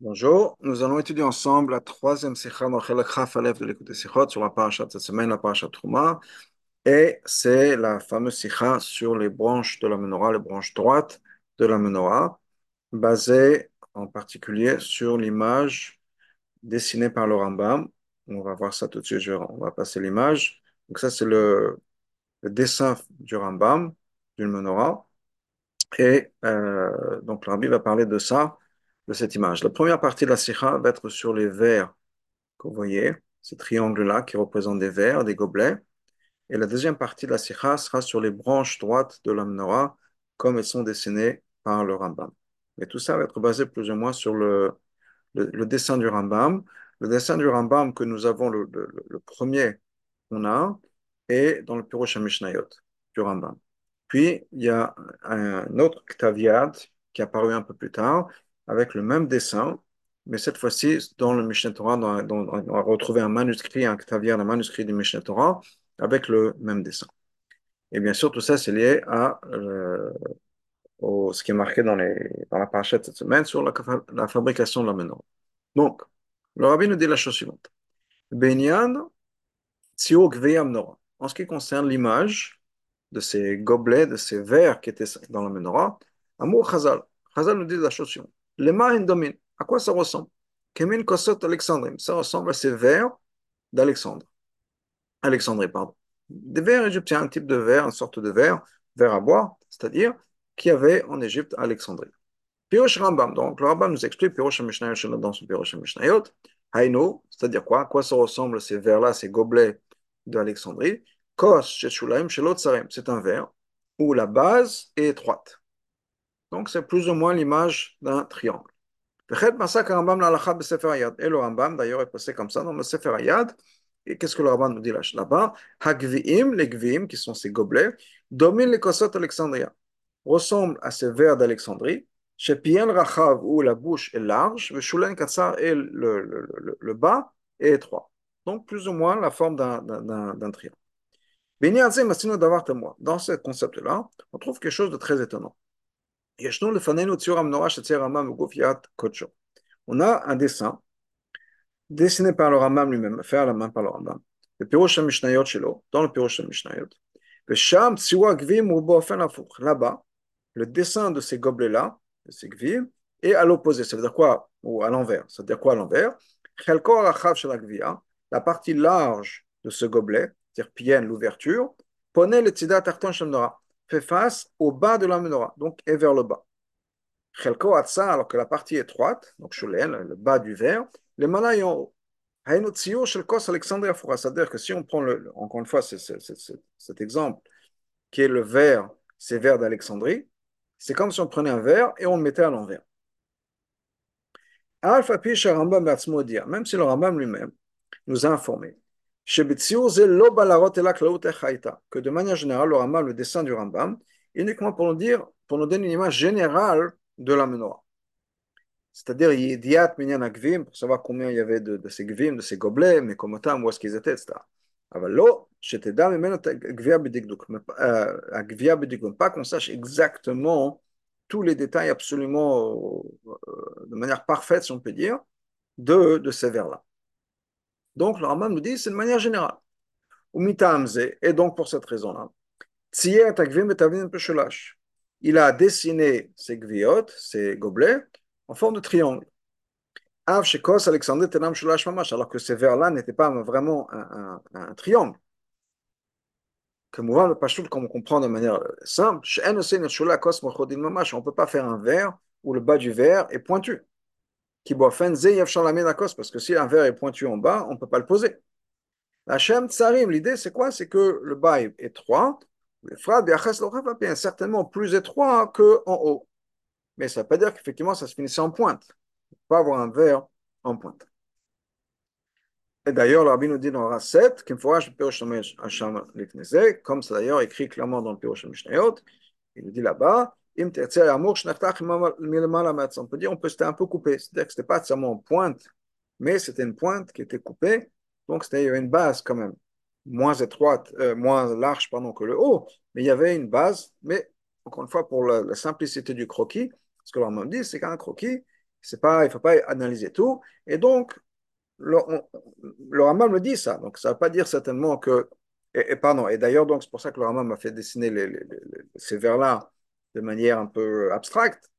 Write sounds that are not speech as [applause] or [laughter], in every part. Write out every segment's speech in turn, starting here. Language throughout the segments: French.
Bonjour, nous allons étudier ensemble la troisième sikha dans Chaf Aleph de l'écoute des sikhot sur la paracha de cette semaine, la paracha Trouma, et c'est la fameuse sikha sur les branches de la menorah, les branches droites de la menorah, basée en particulier sur l'image dessinée par le Rambam. On va voir ça tout de suite, on va passer l'image. Donc ça c'est le, le dessin du Rambam, d'une menorah, et euh, donc le va parler de ça de cette image. La première partie de la sikha va être sur les verres que vous voyez, ces triangles-là qui représentent des verres, des gobelets. Et la deuxième partie de la sikha sera sur les branches droites de la menorah, comme elles sont dessinées par le Rambam. Et tout ça va être basé plus ou moins sur le, dessin du Rambam. Le dessin du Rambam que nous avons, le, le premier qu'on a, est dans le Pirosh Mishnayot du Rambam. Puis, il y a un autre Ktaviad qui est apparu un peu plus tard, avec le même dessin, mais cette fois-ci, dans le Mishneh Torah, on va retrouver un manuscrit, un Ktaviad, un manuscrit du Mishneh Torah, avec le même dessin. Et bien sûr, tout ça, c'est lié à euh, ce qui est marqué dans, les, dans la parachute cette semaine sur la, fabrication de la menorah. Donc, le rabbi nous dit la chose suivante. Benyan, En ce qui concerne l'image de ces gobelets, de ces verres qui étaient dans la menorah, Amour Chazal. Chazal nous dit la chose suivante. Les mains dominent. À quoi ça ressemble? Kemin Kosot Alexandrie. Ça ressemble à ces verres d'Alexandre. Alexandrie, pardon. Des verres égyptiens, un type de verre, une sorte de verre, verre à boire, c'est-à-dire qui avait en Égypte Alexandrie. Pirosh Rambam, donc le Rambam nous explique Pirosh Mishnayot dans son Pirosh Mishnayot. C'est-à-dire quoi? À quoi ça ressemble ces verres-là, ces gobelets d'Alexandrie? Kos Sheshulaim Shelot c'est un verre où la base est étroite. Donc, c'est plus ou moins l'image d'un triangle. Et le Rambam, d'ailleurs, est passé comme ça dans le Sefer. Et qu'est-ce que le Rambam nous dit là-bas? Hagviim, les Gviim, qui sont ces gobelets, dominent les Kosot Alexandria, ressemblent à ces verres d'Alexandrie. Chez Pien Rachav, où la bouche est large, le Shulen Katsar et le, le, le, bas est étroit. Donc, plus ou moins la forme d'un triangle. Dans ce concept-là, on trouve quelque chose de très étonnant. On a un dessin dessiné par le Ramam lui-même, fait à la main par le Ramam. Le Pirosh Mishnayot dans le Pirosh Mishnayot. Là-bas, le dessin de ces gobelets-là, de ces gvim, est à l'opposé. Ça veut dire quoi Ou à l'envers. Ça veut dire quoi à l'envers La partie large de ce gobelet, c'est-à-dire pienne, l'ouverture, poney le tzida tarton shamnora fait face au bas de la menorah, donc est vers le bas. Chelko atsa, alors que la partie étroite, donc shulen, le bas du verre, les malais en haut. C'est-à-dire que si on prend, le, encore une fois, cet exemple, qui est le verre, ces verres d'Alexandrie, c'est comme si on prenait un verre et on le mettait à l'envers. Alpha même si le Rambam lui-même nous a informé que de manière générale, le Rambam, le dessin du Rambam, uniquement pour nous dire, pour nous donner une image générale de la menorah. C'est-à-dire, Yidiat Minyan Agvim, pour savoir combien il y avait de, de ces gvim, de ces gobelets, mais comment où est-ce qu'ils étaient, etc. Alors pas qu'on sache exactement tous les détails absolument euh, de manière parfaite, si on peut dire, de, de ces vers-là. Donc, le Rambam nous dit, c'est de manière générale. Et donc, pour cette raison-là, il a dessiné ses gviot, ses gobelets, en forme de triangle. Alors que ces vers-là n'étaient pas vraiment un, un, triangle. Comme on comprend de manière simple, on ne peut pas faire un verre où le bas du verre est pointu qui parce que si un verre est pointu en bas, on ne peut pas le poser. La Shem Tsarim, l'idée c'est quoi? C'est que le bas est étroit, le frad est certainement plus étroit qu'en haut. Mais ça ne veut pas dire qu'effectivement ça se finissait en pointe. On peut pas avoir un verre en pointe. Et d'ailleurs, le Rabbi nous dit dans la 7, comme c'est d'ailleurs écrit clairement dans le Pirosh Mishnayot, il nous dit là-bas, on peut dire on peut c'était un peu coupé, c'est-à-dire que c'était pas seulement en pointe, mais c'était une pointe qui était coupée, donc c'était une base quand même moins étroite, moins large pardon que le haut, mais il y avait une base, mais encore une fois pour la, simplicité du croquis, ce que l'on dit, c'est qu'un croquis, C'est pas, il ne faut pas analyser tout. Et donc, le, Rambam me dit ça. Donc, ça ne veut pas dire certainement que. Et, pardon, et d'ailleurs, donc, c'est pour ça que le Rambam m'a fait dessiner ces vers-là de manière un peu abstraite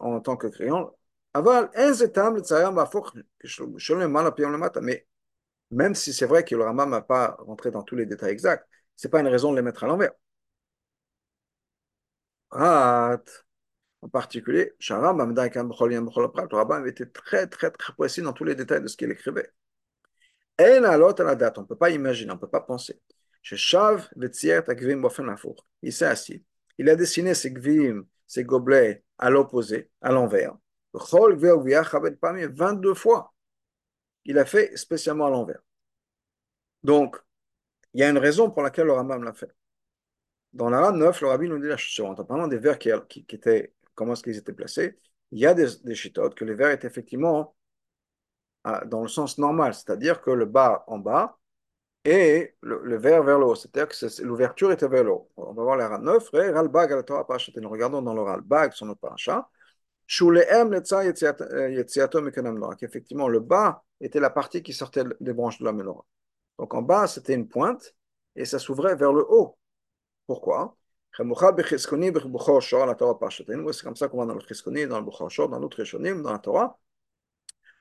en tant que. Aval, mais même si c'est vrai que le Rambam n'a pas rentré dans tous les détails exacts, ce n'est pas une raison de les mettre à l'envers. En particulier, le Rambam était très, très, très précis dans tous les détails de ce qu'il écrivait. Et la date, on ne peut pas imaginer, on ne peut pas penser. Il s'est assis. Il a dessiné ses gvim, ses gobelets à l'opposé, à l'envers. 22 fois. Il a fait spécialement à l'envers. Donc, il y a une raison pour laquelle le Rambam l'a fait. Dans l'Arabe 9, le Rabbi nous dit la chose suivante. En parlant des vers qui, étaient, comment est-ce qu'ils étaient placés, il y a des, des chitotes que les vers étaient effectivement dans le sens normal, c'est-à-dire que le bas en bas et le, vers vers le haut, c'est-à-dire que l'ouverture était vers le haut. On va voir l'Arabe 9, Ralbag à la Torah Nous regardons dans le Ralbag, son autre paracha, Effectivement, le bas était la partie qui sortait des branches de la menorah. Donc en bas, c'était une pointe et ça s'ouvrait vers le haut. Pourquoi? C'est comme ça qu'on va dans le Chiskoni, dans le Bukhar dans l'autre Rishonim, dans la Torah.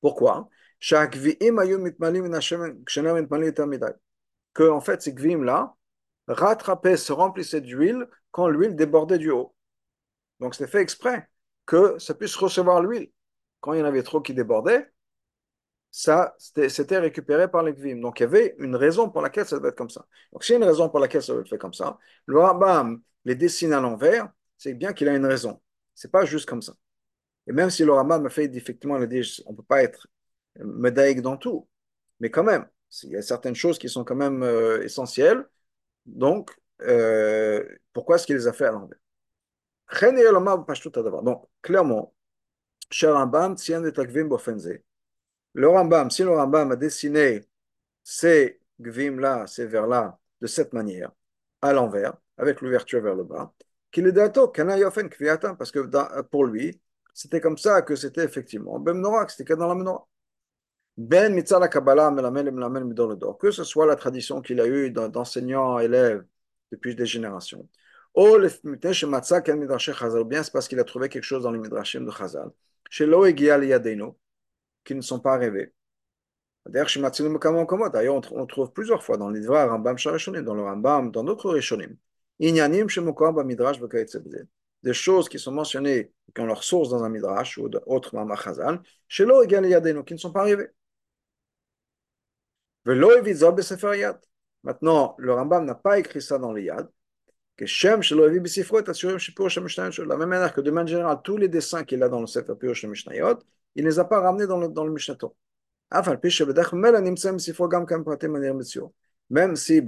Pourquoi? Que en fait, ces gvim-là rattrapaient, se remplissaient d'huile quand l'huile débordait du haut. Donc c'était fait exprès que ça puisse recevoir l'huile. Quand il y en avait trop qui débordaient, ça, c'était récupéré par les gvim. Donc il y avait une raison pour laquelle ça devait être comme ça. Donc s'il y a une raison pour laquelle ça devait être fait comme ça, le Rambam les dessine à l'envers, c'est bien qu'il a une raison. C'est pas juste comme ça. Et même si le Rambam me fait effectivement, on ne peut pas être médaïque dans tout, mais quand même, il y a certaines choses qui sont quand même euh, essentielles. Donc, euh, pourquoi est-ce qu'il les a fait à l'envers? Donc, clairement, cher Rambam. Le Rambam, si le Rambam a dessiné ces gvim-là, ces vers-là, de cette manière, à l'envers, avec l'ouverture vers le bas, qu'il est d'accord, parce que pour lui, c'était comme ça que c'était effectivement ben c'était dans la menorah. Ben mitzah Kabbalah que ce soit la tradition qu'il a eue d'enseignant élève depuis des générations, ou bien c'est parce qu'il a trouvé quelque chose dans les midrashim de Chazal, chez Yadeno, qui ne sont pas arrivés. D'ailleurs, on, on trouve plusieurs fois dans les livres Rambam dans le Rambam, dans d'autres Rishonim. Des choses qui sont mentionnées, qui ont leur source dans un midrash ou d'autres Mama Chazal, chez Yadeno, qui ne sont pas arrivés. Maintenant, le Rambam n'a pas écrit ça dans les Yad, de la même manière que de manière générale, tous les dessins qu'il a dans le Sefer Pirush Mishnayot, il ne les a pas ramenés dans le, dans le Mishnayot. Même si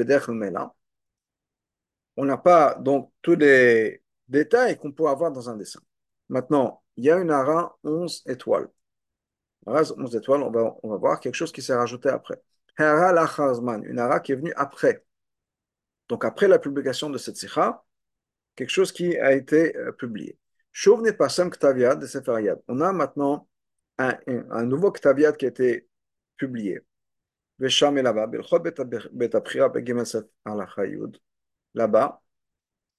on n'a pas donc tous les détails qu'on peut avoir dans un dessin. Maintenant, il y a une ara 11 étoiles. 11 étoiles, on va voir quelque chose qui s'est rajouté après. Une ara qui est venue après. Donc après la publication de cette sikha, quelque chose qui a été euh, publié. On a maintenant un, nouveau Ktaviad qui a été publié. là-bas,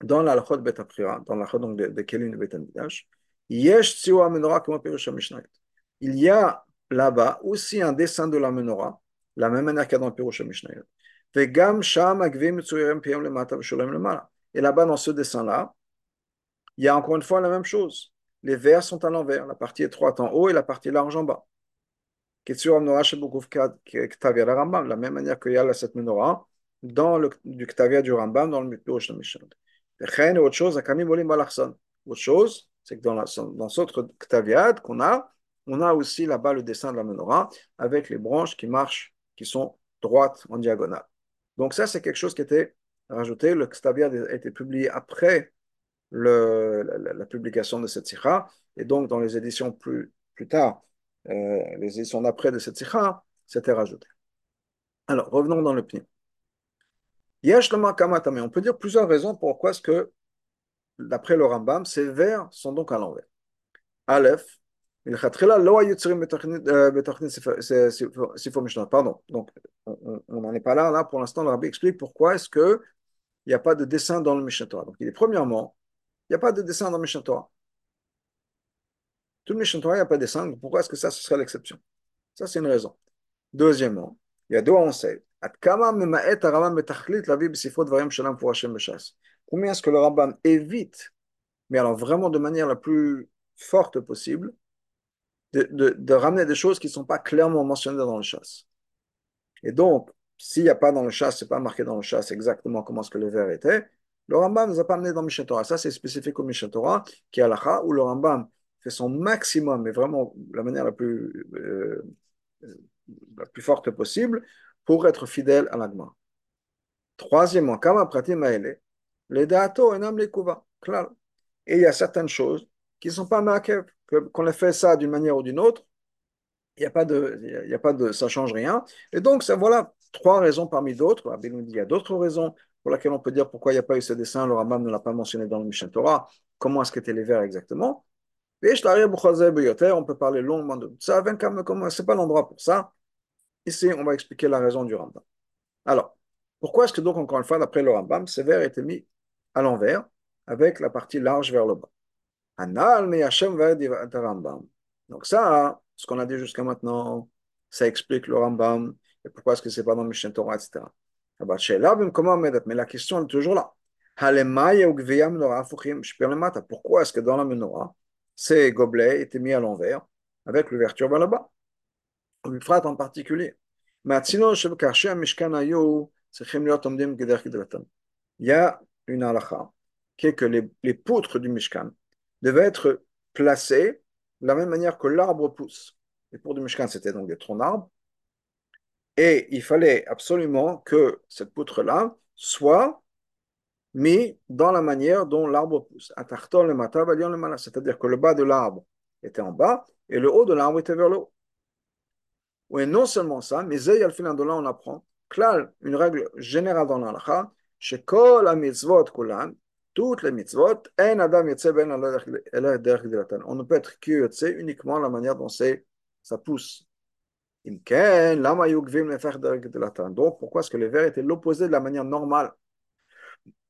dans dans de, de Il y a là-bas aussi un dessin de la menorah, la même manière qu'il y a dans le Pirush Mishnayot. Et là-bas, dans ce dessin-là, il y a encore une fois la même chose. Les vers sont à l'envers, la partie étroite en haut et la partie large en bas. La même manière qu'il y a cette menorah dans le du Ktavia du Rambam, dans le Mipirosh de Mishnah. Et autre chose, autre chose, c'est que dans, la, dans ce autre Ktaviad qu'on a, on a aussi là-bas le dessin de la menorah avec les branches qui marchent, qui sont droites en diagonale. Donc ça, c'est quelque chose qui était rajouté. Le Kstaviad a été publié après la, publication de cette sikha. Et donc, dans les éditions plus, tard, euh, les éditions d'après de cette sikha, c'était rajouté. Alors, revenons dans le pni. mais on peut dire plusieurs raisons pourquoi est-ce que, d'après le Rambam, ces vers sont donc à l'envers. Aleph, Pardon. Donc, on n'en est pas là. Là, pour l'instant, le rabbi explique pourquoi est-ce qu'il n'y a pas de dessin dans le Mishnah Torah. Donc, il est premièrement, il n'y a pas de dessin dans le Mishnah Torah. Tout le Mishnah Torah, il n'y a pas de dessin. Donc pourquoi est-ce que ça, ce serait l'exception Ça, c'est une raison. Deuxièmement, il y a deux on sait. Combien est-ce que le Rambam évite, mais alors vraiment de manière la plus forte possible, de, ramener des choses qui ne sont pas clairement mentionnées dans le chasse. Et donc, s'il n'y a pas dans le chasse, ce n'est pas marqué dans le chasse exactement comment ce que le verre était, le Rambam ne nous a pas amené dans Mishnah Torah. Ça, c'est spécifique au Mishnah Torah, qui est à où le Rambam fait son maximum, mais vraiment la manière la plus, euh, la plus forte possible, pour être fidèle à l'agma. Troisièmement, kama pratim les dato enam les kuva, Et il y a certaines choses qui ne sont pas makev, qu'on ait fait ça d'une manière ou d'une autre, il n'y a pas de, y a pas de, ça change rien. Et donc, ça, voilà trois raisons parmi d'autres. Il y a d'autres raisons pour lesquelles on peut dire pourquoi il n'y a pas eu ce dessin. Le Rambam ne l'a pas mentionné dans le Mishnah Torah. Comment est-ce qu'étaient les vers exactement? On peut parler longuement de ça. Ce n'est pas l'endroit pour ça. Ici, on va expliquer la raison du Rambam. Alors, pourquoi est-ce que donc, encore une fois, d'après le Rambam, ces vers étaient mis à l'envers, avec la partie large vers le bas? Donc ça, ce qu'on a dit jusqu'à maintenant, ça explique le Rambam, et pourquoi est-ce que c'est pas dans le Mishnah Torah, etc. Mais la question est toujours là. Pourquoi est-ce que dans la menorah, ces gobelets étaient mis à l'envers, avec l'ouverture vers le bas? L'Ufrat en particulier. Il y a une halakha qui est que les poutres du Mishkan devaient être placées de la même manière que l'arbre pousse. Les poutres du Mishkan, c'était donc des troncs d'arbres. Et il fallait absolument que cette poutre-là soit mise dans la manière dont l'arbre pousse. C'est-à-dire que le bas de l'arbre était en bas et le haut de l'arbre était vers le haut. Et non seulement ça, mais Zay al de là on apprend, une règle générale dans l'alakha, chez kol kulan, toutes les mitzvot, ben on ne peut être que uniquement la manière dont ça pousse. Donc, pourquoi est-ce que les vers étaient l'opposé de la manière normale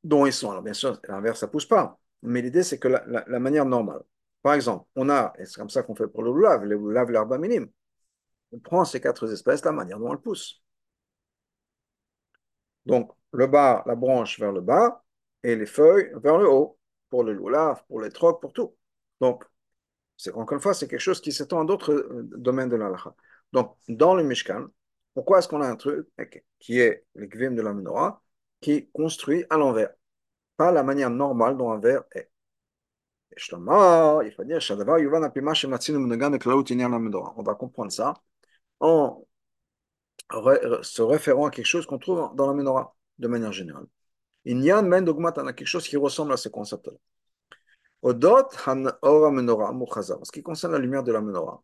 dont ils sont? Alors, bien sûr, l'inverse, ça ne pousse pas. Mais l'idée, c'est que la, manière normale. Par exemple, on a, et c'est comme ça qu'on fait pour le loulav, le loulav, l'herbe minime. On prend ces quatre espèces, la manière dont elles poussent. Donc, le bas, la branche vers le bas, et les feuilles vers le haut, pour le loulav, pour les trocs, pour tout. Donc, encore une fois, c'est quelque chose qui s'étend à d'autres euh, domaines de l'alakha. Donc, dans le Mishkan, pourquoi est-ce qu'on a un truc qui est le de la menorah, qui construit à l'envers, pas la manière normale dont un verre est? on va comprendre ça en se référant à quelque chose qu'on trouve dans la menorah, de manière générale. Il y a quelque chose qui ressemble à ce concept-là. Odot han ora menorah En ce qui concerne la lumière de la menorah,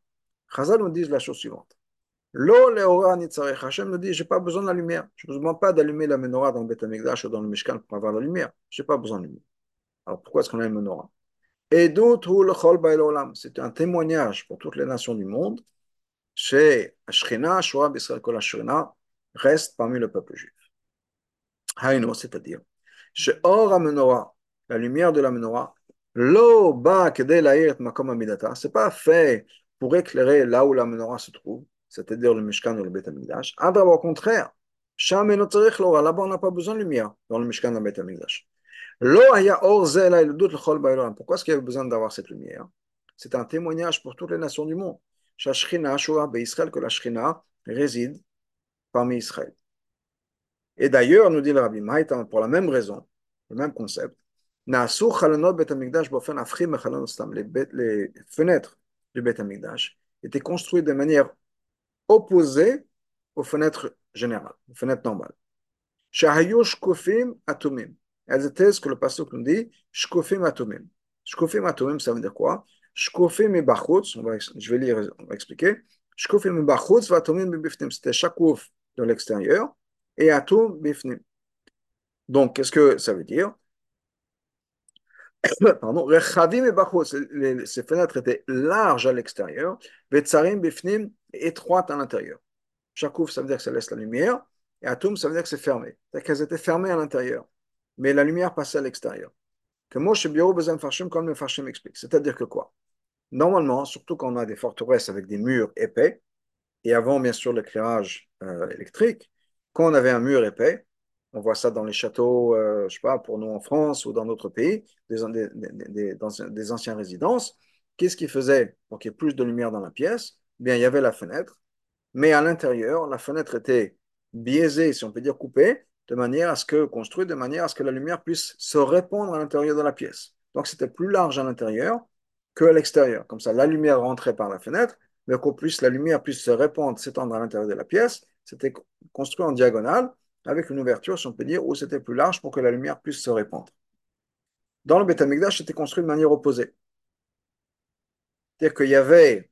Chazal nous dit la chose suivante. Lo leora nitzarech. Hashem nous dit, j'ai pas besoin de la lumière. Je ne besoin pas d'allumer la menorah dans le Beth ou dans le Mishkan pour avoir la lumière. Je n'ai pas besoin de lumière. Alors pourquoi est-ce qu'on a une menorah c'est un témoignage pour toutes les nations du monde. Chez Ashrina, Shoah, Bisrael, Kol Ashrina, reste parmi le peuple juif. Haïno, c'est-à-dire, chez Or Menorah, la lumière de la menorah, Lo ba makom amidata, c'est pas fait pour éclairer là où la menorah se trouve c'est-à-dire le Mishkan ou le Beth Amikdash. au contraire, là-bas on n'a pas besoin de lumière dans le Mishkan ou le Beth Amikdash. Pourquoi est-ce qu'il y avait besoin d'avoir cette lumière? C'est un témoignage pour toutes les nations du monde. que la Shrina réside parmi Israël. Et d'ailleurs, nous dit le Rabbi Maïtan, pour la même raison, le même concept, les fenêtres du Beth Amikdash étaient construites de manière opposé aux fenêtres générales, aux fenêtres normales. Atomim. Elles étaient ce que le pasteur nous dit, shkofim atomim. Shkofim atomim, ça veut dire quoi? Shkofim et bachutz, je vais lire, on va expliquer. Shkofim et bachutz, vatomim bifnim. C'était shakouf de l'extérieur et atom bifnim. Donc, qu'est-ce que ça veut dire? [coughs] Pardon, rechavim et bachos, ces fenêtres étaient larges à l'extérieur, vetzarim bifnim, étroites à l'intérieur. Chakouf, ça veut dire que ça laisse la lumière, et atum, ça veut dire que c'est fermé. C'est-à-dire qu'elles étaient fermées à l'intérieur, mais la lumière passait à l'extérieur. Que Moshe Bio Bezem Farshim, comme le Farshim explique. C'est-à-dire que quoi? Normalement, surtout quand on a des forteresses avec des murs épais, et avant, bien sûr, l'éclairage euh, électrique, quand on avait un mur épais, on voit ça dans les châteaux, euh, je sais pas, pour nous en France ou dans d'autres pays, des, des, des, anciennes résidences. Qu'est-ce qui faisait pour qu'il y ait plus de lumière dans la pièce? Bien, il y avait la fenêtre, mais à l'intérieur, la fenêtre était biaisée, si on peut dire coupée, de manière à ce que, construite de manière à ce que la lumière puisse se répandre à l'intérieur de la pièce. Donc, c'était plus large à l'intérieur qu'à l'extérieur. Comme ça, la lumière rentrait par la fenêtre, mais qu'au plus la lumière puisse se répandre, s'étendre à l'intérieur de la pièce, c'était construit en diagonale avec une ouverture, si on peut dire, où c'était plus large pour que la lumière puisse se répandre. Dans le Beth Amikdash, c'était construit de manière opposée. C'est-à-dire qu'il y avait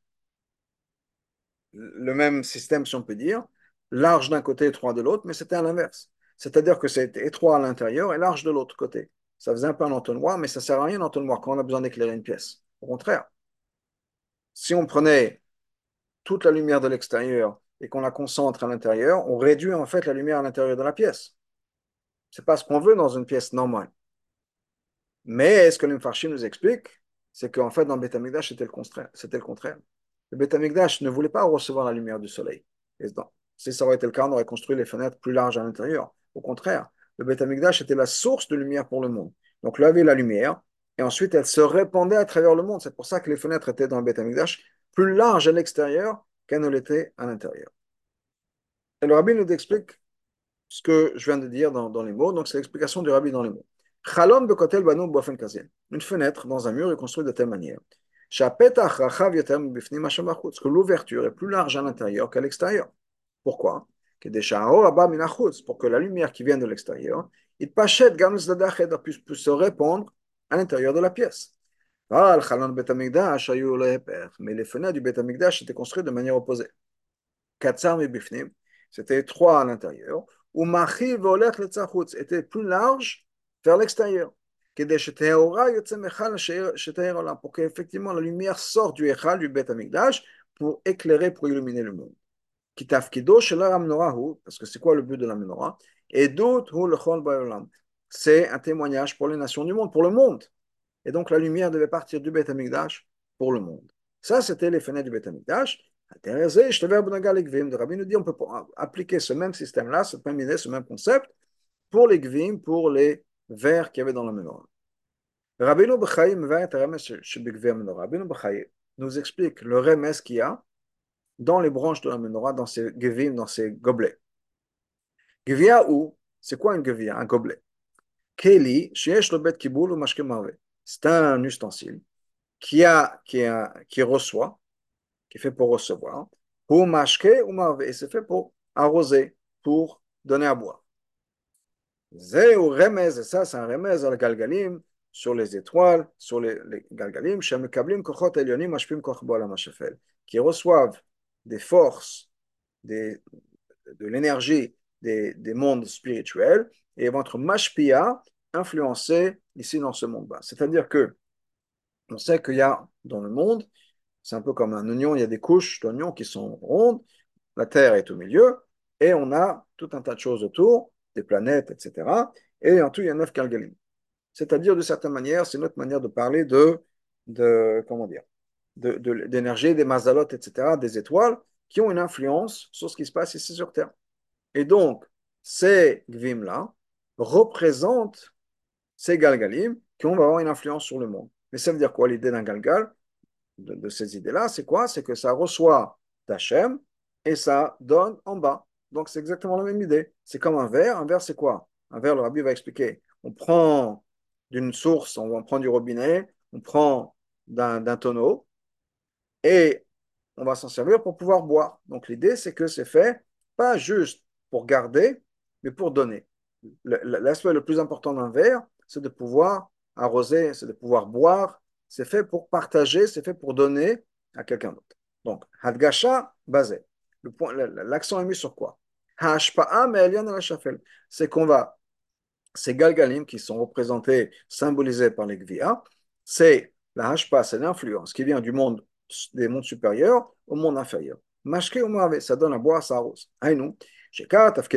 le même système, si on peut dire, large d'un côté, étroit de l'autre, mais c'était à l'inverse. C'est-à-dire que c'était étroit à l'intérieur et large de l'autre côté. Ça faisait un peu un entonnoir, mais ça ne sert à rien l'entonnoir quand on a besoin d'éclairer une pièce. Au contraire, si on prenait toute la lumière de l'extérieur et qu'on la concentre à l'intérieur, on réduit en fait la lumière à l'intérieur de la pièce. Ce n'est pas ce qu'on veut dans une pièce normale. Mais ce que l'Imfarchi nous explique, c'est qu'en fait, dans le Betamikdash, c'était le contraire. C'était le contraire. Le Betamikdash ne voulait pas recevoir la lumière du soleil. si ça aurait été le cas, on aurait construit les fenêtres plus larges à l'intérieur. Au contraire, le Betamikdash était la source de lumière pour le monde. Donc là, avait la lumière, et ensuite elle se répandait à travers le monde. C'est pour ça que les fenêtres étaient dans le Betamikdash plus larges à l'extérieur l'était à l'intérieur. Et le rabbi nous explique ce que je viens de dire dans, dans les mots. Donc, c'est l'explication du rabbi dans les mots. Une fenêtre dans un mur est construite de telle manière. Que l'ouverture est plus large à l'intérieur qu'à l'extérieur. Pourquoi? Pour que la lumière qui vient de l'extérieur, il puisse se répandre à l'intérieur de la pièce. Mais les fenêtres du Beth Amikdash étaient construites de manière opposée. C'était étroit à l'intérieur. Ou était plus large vers l'extérieur. Pour qu'effectivement la lumière sorte du Echal, du Beth Amikdash, pour éclairer, pour illuminer le monde. Parce que c'est quoi le but de la menorah? C'est un témoignage pour les nations du monde, pour le monde. Et donc la lumière devait partir du Beth Amikdash pour le monde. Ça, c'était les fenêtres du Beth Amikdash. Le Rabbi nous dit on peut appliquer ce même système-là, cette même idée, ce même concept pour les Gvim, pour les vers qu'il y avait dans la menorah. Rabbeinu nous explique le remes qu'il y a dans les branches de la menorah, dans ces gevim, dans ces gobelets. Gevia ou, c'est quoi un gevia, un gobelet Keli, sheyesh lo bet ou mashke c'est un ustensile qui, a, qui, qui reçoit, qui est fait pour recevoir, pour mashke ou et c'est fait pour arroser, pour donner à boire. Remez, ça c'est un remez al galgalim, sur les étoiles, sur les, les galgalim, kochot elyonim mashpim koch qui reçoivent des forces, des, de l'énergie des, des mondes spirituels, et vont être mashpia, influencés ici dans ce monde-là. C'est-à-dire que on sait qu'il y a dans le monde, c'est un peu comme un oignon, il y a des couches d'oignons qui sont rondes, la Terre est au milieu, et on a tout un tas de choses autour, des planètes, etc. Et en tout, il y a neuf galgalim. C'est-à-dire, de certaine manière, c'est notre manière de parler de, de comment dire, d'énergie, de, des mazalotes, etc., des étoiles, qui ont une influence sur ce qui se passe ici sur Terre. Et donc, ces gvim-là représentent ces galgalim qui vont avoir une influence sur le monde. Mais ça veut dire quoi l'idée d'un galgal de, ces idées-là? C'est quoi? C'est que ça reçoit d'Hachem et ça donne en bas. Donc c'est exactement la même idée. C'est comme un verre. Un verre, c'est quoi? Un verre, le rabbi va expliquer. On prend d'une source, on va prendre du robinet, on prend d'un tonneau et on va s'en servir pour pouvoir boire. Donc l'idée, c'est que c'est fait pas juste pour garder, mais pour donner. L'aspect le plus important d'un verre, c'est de pouvoir arroser, c'est de pouvoir boire. C'est fait pour partager, c'est fait pour donner à quelqu'un d'autre. Donc, Hadgasha, basé. L'accent est mis sur quoi? C'est qu'on va ces galgalim qui sont représentés, symbolisés par les gvia, c'est la hashpa, c'est l'influence qui vient du monde, des mondes supérieurs au monde inférieur. Mashke ou ça donne à boire, ça arrose. Aïnou, c'est-à-dire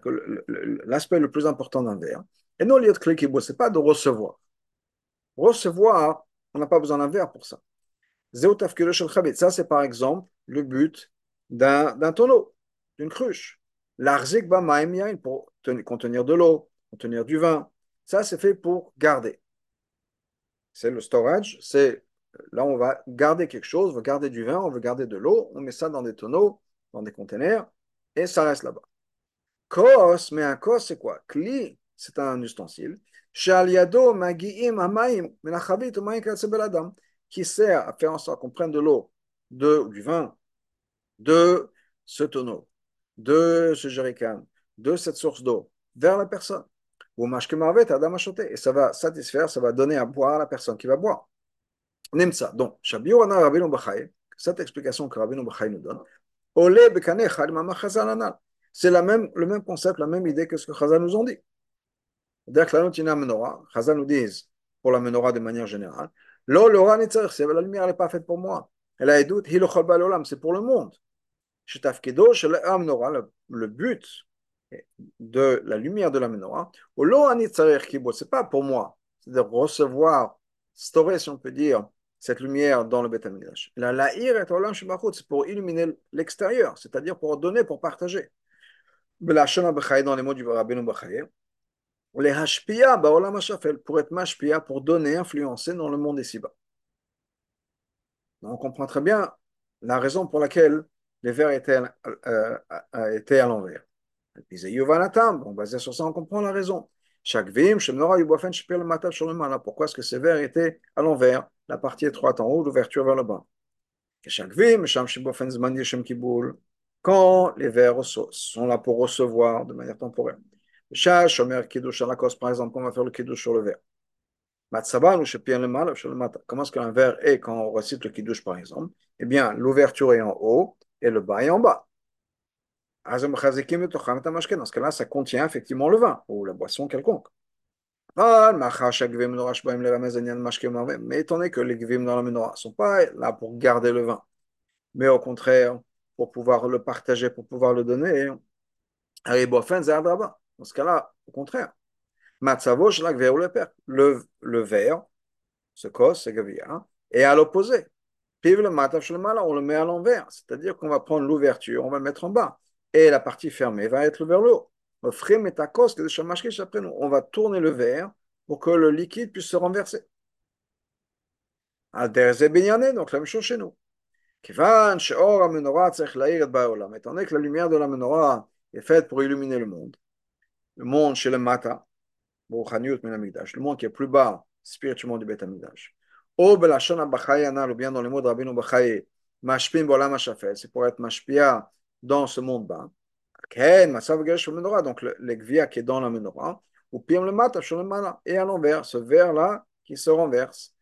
que l'aspect le plus important d'un verre, et non lieu de c'est pas de recevoir. Recevoir, on n'a pas besoin d'un verre pour ça. Ça, c'est par exemple le but d'un tonneau, d'une cruche. L'arzik pour contenir de l'eau, contenir du vin. Ça, c'est fait pour garder. C'est le storage, c'est là on va garder quelque chose, on veut garder du vin, on veut garder de l'eau, on met ça dans des tonneaux, dans des containers, et ça reste là-bas. Kos, mais un kos, c'est quoi? Kli, c'est un ustensile. Qui sert à faire en sorte qu'on prenne de l'eau, de, du vin, de ce tonneau, de ce jerrycan, de cette source d'eau, vers la personne. Et ça va satisfaire, ça va donner à boire à la personne qui va boire. Nimsa. Donc, cette explication que Rabbi Bachai nous donne, c'est même, le même concept, la même idée que ce que Chazal nous ont dit. La menorah, Chazal nous dit pour la menorah de manière générale, la lumière n'est pas faite pour moi. Elle a c'est pour le monde. Le but de la lumière de la menorah, c'est pas pour moi, c'est de recevoir, storer, si on peut dire, cette lumière dans le Beth La la'ir est c'est pour illuminer l'extérieur, c'est-à-dire pour donner, pour partager. Dans les mots du Rabbeinu Bachaye, les hashpia ba'olam pour être mashpia, pour donner, influencer dans le monde ici-bas. On comprend très bien la raison pour laquelle les vers étaient, euh, étaient à l'envers. Bon, basé sur ça, on comprend la raison. Chaque vim, pourquoi est-ce que ces vers étaient à l'envers la partie étroite en haut, l'ouverture vers le bas? Quand les vers sont là pour recevoir de manière temporaire. Par exemple, on va faire le kiddush sur le verre. Comment est-ce qu'un verre est quand on recite le kiddush, par exemple? Eh bien, l'ouverture est en haut et le bas est en bas. Dans ce cas-là, ça contient effectivement le vin ou la boisson quelconque. Mais étant donné que les gvim dans la menorah ne sont pas là pour garder le vin, mais au contraire, pour pouvoir le partager, pour pouvoir le donner, dans ce cas-là, au contraire. Le, le verre, ce cos, c'est gavia, et à l'opposé. Piv le on le met à l'envers, c'est-à-dire qu'on va prendre l'ouverture, on va le mettre en bas, et la partie fermée va être vers le haut. On va tourner le verre pour que le liquide puisse se renverser. Donc la même chose chez nous. Étant donné que la lumière de la menorah est faite pour illuminer le monde, le monde chez le mata, le monde qui est plus bas spirituellement du Beth Amidash. Ou bien dans les mots de Rabbeinu Bachaye, c'est pour être mashpia dans ce monde bas. Donc, le gvia qui est dans la menorah, ou pire le mat, et à l'envers, ce verre-là qui se renverse.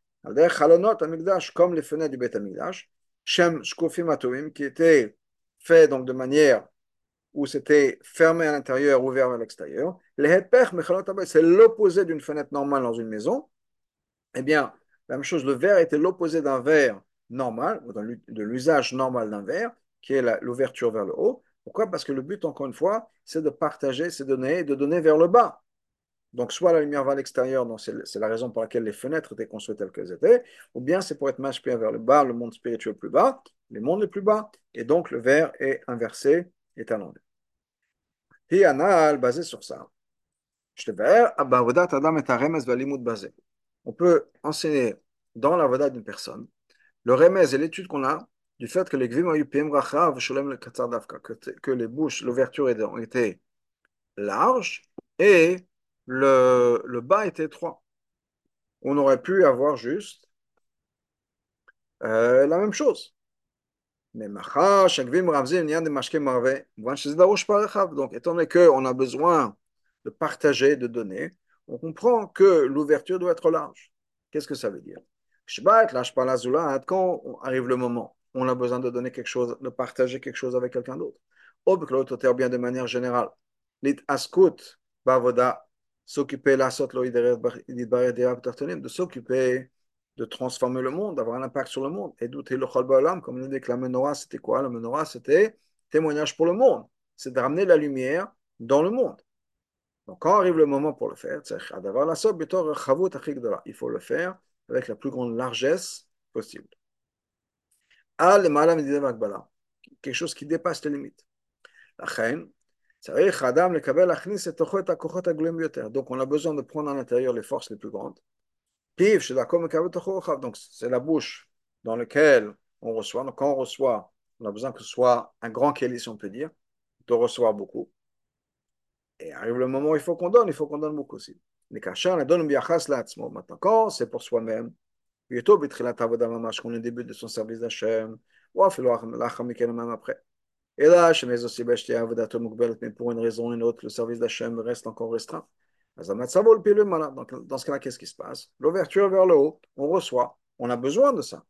Comme les fenêtres du Beth Amigdash, Shem Shkofim qui était fait donc de manière où c'était fermé à l'intérieur, ouvert à l'extérieur. C'est l'opposé d'une fenêtre normale dans une maison. Eh bien, la même chose, le verre était l'opposé d'un verre normal, de l'usage normal d'un verre, qui est l'ouverture vers le haut. Pourquoi? Parce que le but, encore une fois, c'est de partager, c'est donner, de donner vers le bas. Donc, soit la lumière va à l'extérieur, c'est la raison pour laquelle les fenêtres étaient construites telles qu'elles étaient, ou bien c'est pour être mâché vers le bas, le monde spirituel plus bas, les mondes les plus bas, et donc le verre est inversé, est à l'envers. Et anal, basé sur ça. Je te On peut enseigner dans la voda d'une personne le remez et l'étude qu'on a du fait que les que les bouches, l'ouverture ont été larges et le, le bas était étroit. On aurait pu avoir juste euh, la même chose. Mais donc, étant donné qu'on a besoin de partager, de donner, on comprend que l'ouverture doit être large. Qu'est-ce que ça veut dire? Quand arrive le moment, on a besoin de donner quelque chose, de partager quelque chose avec quelqu'un d'autre. Ou bien de manière générale, lit askut s'occuper de s'occuper de transformer le monde, d'avoir un impact sur le monde. Et d'où le Cholbalam, comme on dit que la menorah, c'était quoi? La menorah, c'était témoignage pour le monde. C'est de ramener la lumière dans le monde. Donc, quand arrive le moment pour le faire, il faut le faire avec la plus grande largesse possible. Quelque chose qui dépasse les limites. Donc, on a besoin de prendre à l'intérieur les forces les plus grandes. Donc, c'est la bouche dans laquelle on reçoit. Donc, quand on reçoit, on a besoin que ce soit un grand kéli, si on peut dire, de recevoir beaucoup. Et arrive le moment où il faut qu'on donne, il faut qu'on donne beaucoup aussi. Mais Maintenant, quand c'est pour soi-même, qu'on est au début de son service d'Hachem, après. Et là, mais pour une raison ou une autre, le service d'Hachem reste encore restreint. Dans ce cas-là, qu'est-ce qui se passe? L'ouverture vers le haut, on reçoit. On a besoin de ça.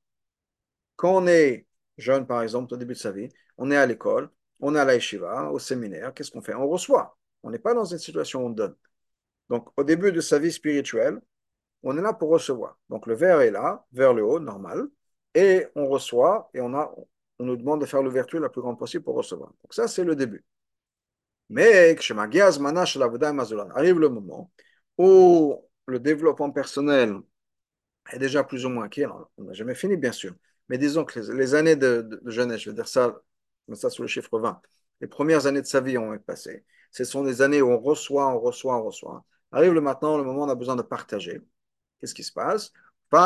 Quand on est jeune, par exemple, au début de sa vie, on est à l'école, on est à la au séminaire, qu'est-ce qu'on fait? On reçoit. On n'est pas dans une situation où on donne. Donc, au début de sa vie spirituelle, on est là pour recevoir. Donc, le verre est là, vers le haut, normal, et on reçoit, et on, a, on nous demande de faire l'ouverture la plus grande possible pour recevoir. Donc, ça, c'est le début. Mais, arrive le moment où le développement personnel est déjà plus ou moins acquis. On n'a jamais fini, bien sûr. Mais disons que les, années de, jeunesse, je vais dire ça, ça sous le chiffre 20, les premières années de sa vie ont été passées. Ce sont des années où on reçoit, on reçoit, on reçoit. Arrive le maintenant, le moment où on a besoin de partager. Qu'est-ce qui se passe? Et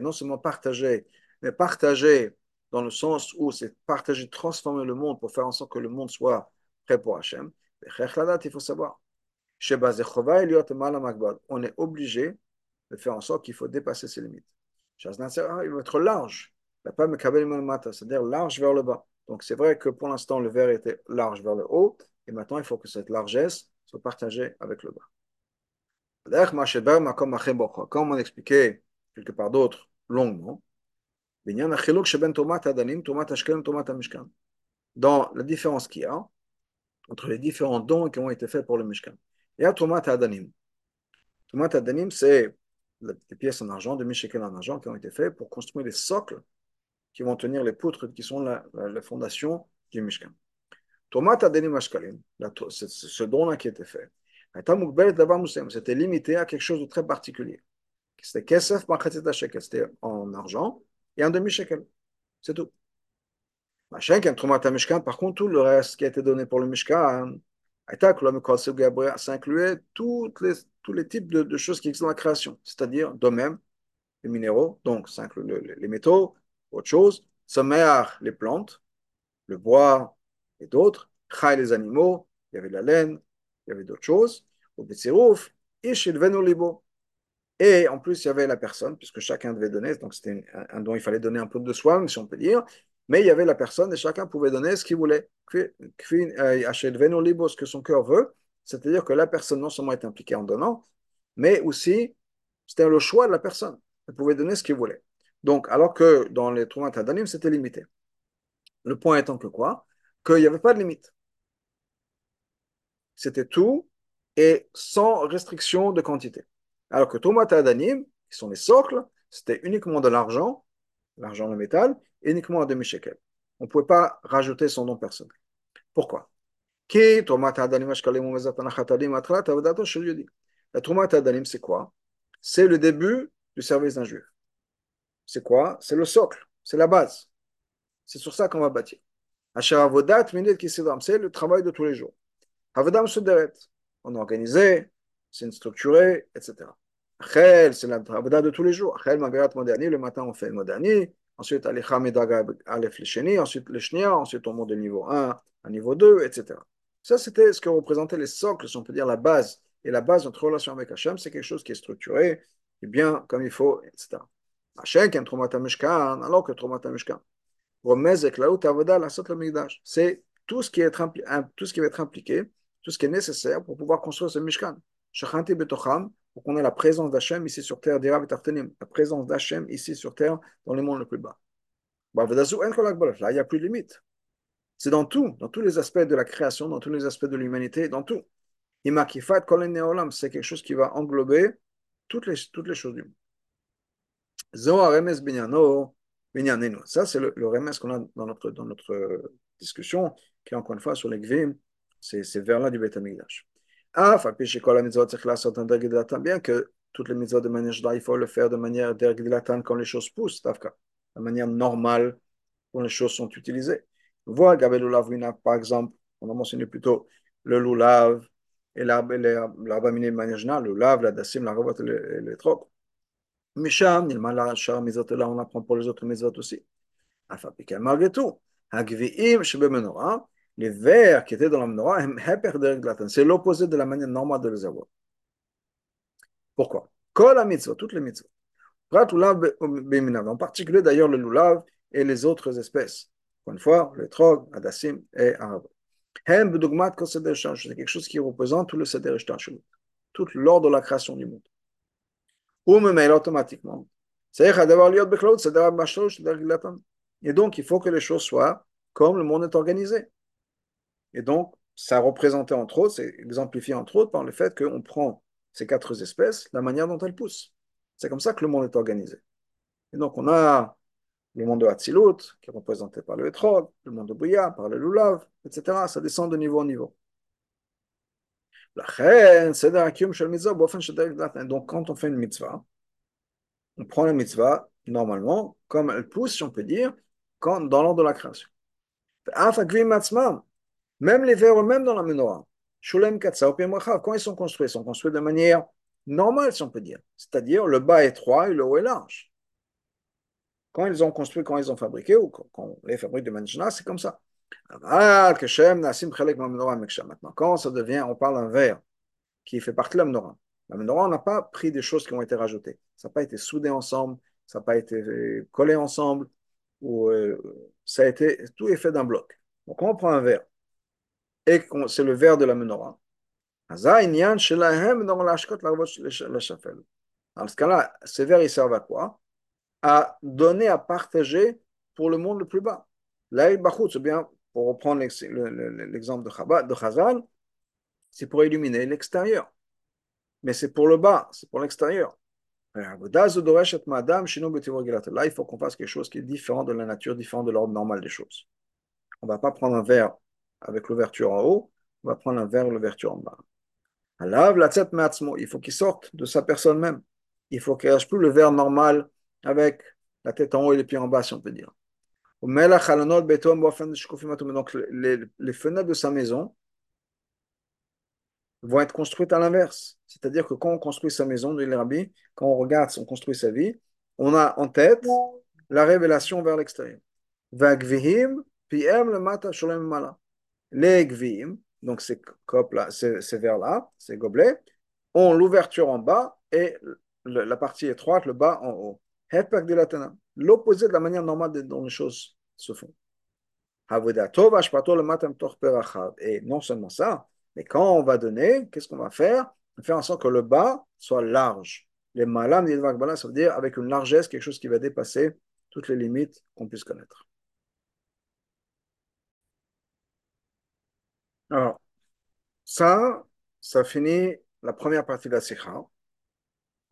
non seulement partager, mais partager dans le sens où c'est partager, transformer le monde pour faire en sorte que le monde soit prêt pour Hachem. Il faut savoir. On est obligé de faire en sorte qu'il faut dépasser ses limites. Il va être large. C'est-à-dire large vers le bas. Donc c'est vrai que pour l'instant, le verre était large vers le haut, et maintenant il faut que cette largesse soit partagée avec le bas. Comme on expliquait quelque part d'autre longuement, dans la différence qu'il y a entre les différents dons qui ont été faits pour le Mishkan. Il y a Tomat Adanim. Tomat Adanim, c'est les pièces en argent, de shekel en argent qui ont été faits pour construire les socles qui vont tenir les poutres qui sont la, la, fondation du Mishkan. Tomat Adanim Ashkalim, ce don-là qui a été fait, c'était limité à quelque chose de très particulier. C'était Kesef c'était en argent, et un demi-shekel. C'est tout. Par contre, tout le reste qui a été donné pour le Mishkan, ça incluait toutes les, tous les types de, choses qui existent dans la création, c'est-à-dire domaine, les minéraux, donc ça inclut les métaux, autre chose, sommaire, les plantes, le bois et d'autres, chai, les animaux, il y avait de la laine, il y avait d'autres choses, au Betserouf, Ish Libo. Et en plus, il y avait la personne, puisque chacun devait donner, donc c'était un, don, il fallait donner un peu de soi, si on peut dire, mais il y avait la personne et chacun pouvait donner ce qu'il voulait. Euh, ce que son cœur veut, c'est-à-dire que la personne non seulement est impliquée en donnant, mais aussi c'était le choix de la personne. Elle pouvait donner ce qu'il voulait. Donc, alors que dans les Troumat d'anime, c'était limité. Le point étant que quoi? Qu'il n'y avait pas de limite. C'était tout et sans restriction de quantité. Alors que Tomat Adanim, qui sont les socles, c'était uniquement de l'argent, l'argent, le métal, uniquement à demi-shekel. On ne pouvait pas rajouter son nom personnel. Pourquoi? La Tomat Adanim, c'est quoi? C'est le début du service d'un juif. C'est quoi? C'est le socle, c'est la base. C'est sur ça qu'on va bâtir. C'est le travail de tous les jours. On organisé, c'est structuré, etc. Achel, c'est la de tous les jours. Achel, Magarat Moderni, le matin on fait le Moderni. Ensuite, Alecha Medaga Aleph le Ensuite, le Shnia. Ensuite, on monte de niveau 1 à niveau 2, etc. Ça, c'était ce que représentaient les socles, si on peut dire la base. Et la base de notre relation avec Hachem, c'est quelque chose qui est structuré, et bien comme il faut, etc. Hachem, qui est Tromata Mishkan, alors que Tromata Mishkan. C'est tout ce qui tout ce qui va être impliqué, tout ce qui est nécessaire pour pouvoir construire ce Mishkan. Shachanti Betocham, pour qu'on ait la présence d'Hachem ici sur terre, la présence d'Hachem ici sur terre, dans le monde le plus bas. Là, il n'y a plus de limite. C'est dans tout, dans tous les aspects de la création, dans tous les aspects de l'humanité, dans tout. Imakifat Kol Neolam, c'est quelque chose qui va englober toutes les, toutes les choses du monde. Zohar Remes Binyano. Ça, c'est le, le remes qu'on a dans notre, dans notre discussion, qui est encore une fois sur les Gvim, c'est ces vers-là du Beth Amikdash. Ah, bien que toutes les mitzvot de manière il faut le faire de manière dergdilatan quand les choses poussent, la manière normale quand les choses sont utilisées. Voilà, Gabel Lulav, par exemple, on a mentionné plutôt le lulav et l'arbre de manière générale, le lulav, la dasim, la robot et les trocs. Misham, la char mitzvot, là on apprend pour les autres mitzvot aussi. Malgré tout, Hagvi'im, Shebe Menorah, les vers qui étaient dans la menorah, c'est l'opposé de la manière normale de les avoir. Pourquoi? Toutes les mitzvahs. En particulier d'ailleurs le lulav et les autres espèces. Encore une fois, le trog, adassim et arabe. C'est quelque chose qui représente tout le seder tout l'ordre de la création du monde. Ou même automatiquement. Et donc, il faut que les choses soient comme le monde est organisé. Et donc, ça représentait entre autres, c'est exemplifié entre autres par le fait qu'on prend ces quatre espèces, la manière dont elles poussent. C'est comme ça que le monde est organisé. Et donc, on a le monde de Hatzilut, qui est représenté par le Etrog, le monde de Bria, par le Lulav, etc. Ça descend de niveau en niveau. Donc, quand on fait une mitzvah, on prend la mitzvah, normalement, comme elle pousse, si on peut dire, dans l'ordre de la création. Même les vers eux-mêmes dans la menorah, quand ils sont construits, ils sont construits de manière normale, si on peut dire. C'est-à-dire, le bas est étroit et le haut est large. Quand ils ont construit, quand ils ont fabriqué, ou quand on les fabrique de manière c'est comme ça. Maintenant, quand ça devient, on parle d'un verre qui fait partie de la menorah. La menorah, on n'a pas pris des choses qui ont été rajoutées. Ça n'a pas été soudé ensemble, ça n'a pas été collé ensemble, ou euh, ça a été, tout est fait d'un bloc. Donc, quand on prend un verre, et c'est le verre de la menorah. Dans ce cas-là, ces verres, ils servent à quoi? À donner, à partager pour le monde le plus bas. L'aïd c'est bien, pour reprendre l'exemple de Chazal, c'est pour illuminer l'extérieur. Mais c'est pour le bas, c'est pour l'extérieur. Là, il faut qu'on fasse quelque chose qui est différent de la nature, différent de l'ordre normal des choses. On ne va pas prendre un verre avec l'ouverture en haut, on va prendre un verre l'ouverture en bas. Il faut qu'il sorte de sa personne même. Il faut qu'il reste plus le verre normal avec la tête en haut et les pieds en bas, si on peut dire. Donc, les, fenêtres de sa maison vont être construites à l'inverse. C'est-à-dire que quand on construit sa maison, de quand on regarde, on construit sa vie, on a en tête la révélation vers l'extérieur. le mata mala les gvim, donc ces copes-là, ces, verres-là, ces gobelets, ont l'ouverture en bas et la partie étroite, le bas en haut. L'opposé de la manière normale dont les choses se font. Et non seulement ça, mais quand on va donner, qu'est-ce qu'on va faire? On faire en sorte que le bas soit large. Les malam, ça veut dire avec une largesse, quelque chose qui va dépasser toutes les limites qu'on puisse connaître. Alors, ça, ça finit la première partie de la Sikha.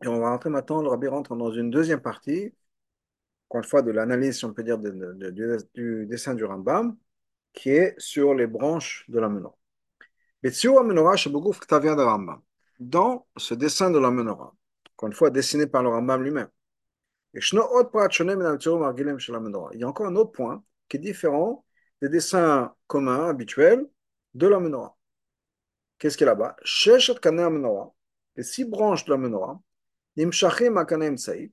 Et on va rentrer maintenant, le Rabbi rentre dans une deuxième partie, encore une fois, de l'analyse, si on peut dire, du dessin du Rambam, qui est sur les branches de la menorah. Dans ce dessin de la menorah, encore une fois, dessiné par le Rambam lui-même, il y a encore un autre point qui est différent des dessins communs, habituels, de la menorah. Qu'est-ce qu'il y a là-bas? Menorah, les six branches de la menorah, akanem saïd,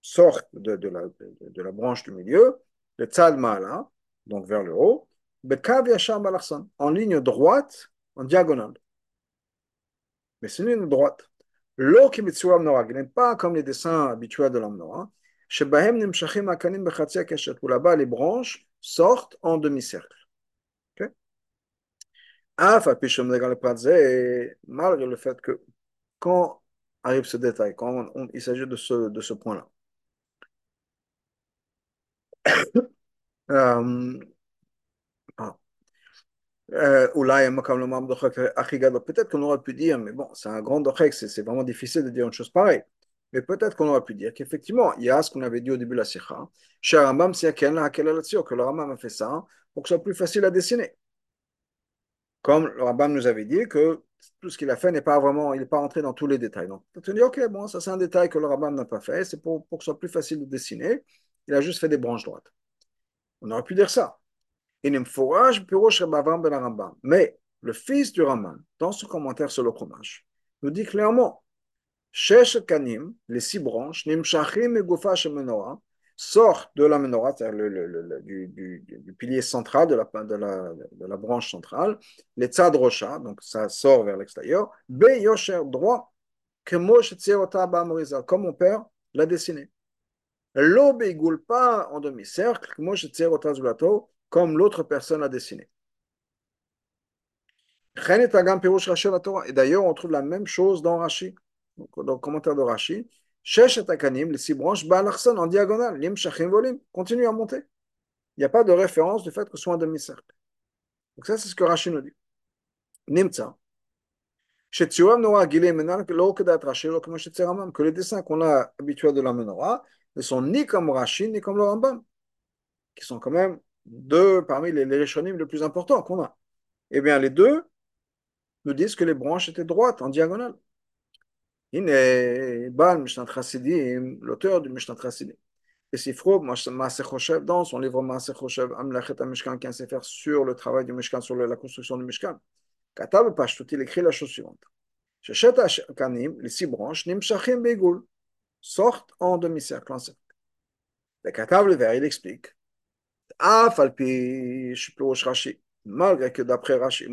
sortent de, la, de, la branche du milieu, le tzad donc vers le haut, bekav en ligne droite, en diagonale. Mais c'est une ligne droite. L'eau qui n'est pas comme les dessins habituels de la menorah, nimshachim akanim keshet, où là-bas les branches sortent en demi-cercle. Malgré le fait que quand arrive ce détail, quand il s'agit de ce, de ce point-là, [coughs] euh, ah, Euh, peut-être qu'on aurait pu dire, mais bon, c'est un grand dochek, c'est vraiment difficile de dire une chose pareille. Mais peut-être qu'on aurait pu dire qu'effectivement, il y a ce qu'on avait dit au début de la sikha, que le Rambam a fait ça pour que ce soit plus facile à dessiner. Comme le Rambam nous avait dit que tout ce qu'il a fait n'est pas vraiment, il n'est pas entré dans tous les détails. Donc, tu dis, ok, bon, ça c'est un détail que le Rambam n'a pas fait, c'est pour, pour que ce soit plus facile de dessiner. Il a juste fait des branches droites. On aurait pu dire ça. Ben Mais le fils du Rambam, dans ce commentaire sur le chômage, nous dit clairement Kanim, les six branches, Nimshachim et Menorah, sortent de la menorah, c'est-à-dire du, pilier central, de la, branche centrale, les tzad rocha, donc ça sort vers l'extérieur, Be yosher droit, que comme mon père l'a dessiné. L'aube pas en demi-cercle, que zulato, comme l'autre personne l'a dessiné. Et d'ailleurs, on trouve la même chose dans Rashi, dans le commentaire de Rashi. Les six branches, en diagonale, lim shachim volim, continue à monter. Il n'y a pas de référence du fait que ce soit un demi-cercle. Donc ça, c'est ce que Rashi nous dit. Nimtza. Que les dessins qu'on a habitués de la menorah ne sont ni comme Rashi, ni comme le Rambam, qui sont quand même deux parmi les, les les plus importants qu'on a. Eh bien, les deux nous disent que les branches étaient droites, en diagonale. Est Bal Mishnat Chassidim, l'auteur du Mishnat Chassidim. Et Sifro, Maaseh Choshev, dans son livre Maaseh Choshev, Amlachet HaMishkan, qui faire sur le travail du Mishkan, sur la construction du Mishkan. Katab Pashtut, il écrit la chose suivante. Shechet Kanim, les six branches, Nimshachim Begoul, sortent en demi-cercle, en cercle. Le Katab le il explique malgré que d'après Rashi,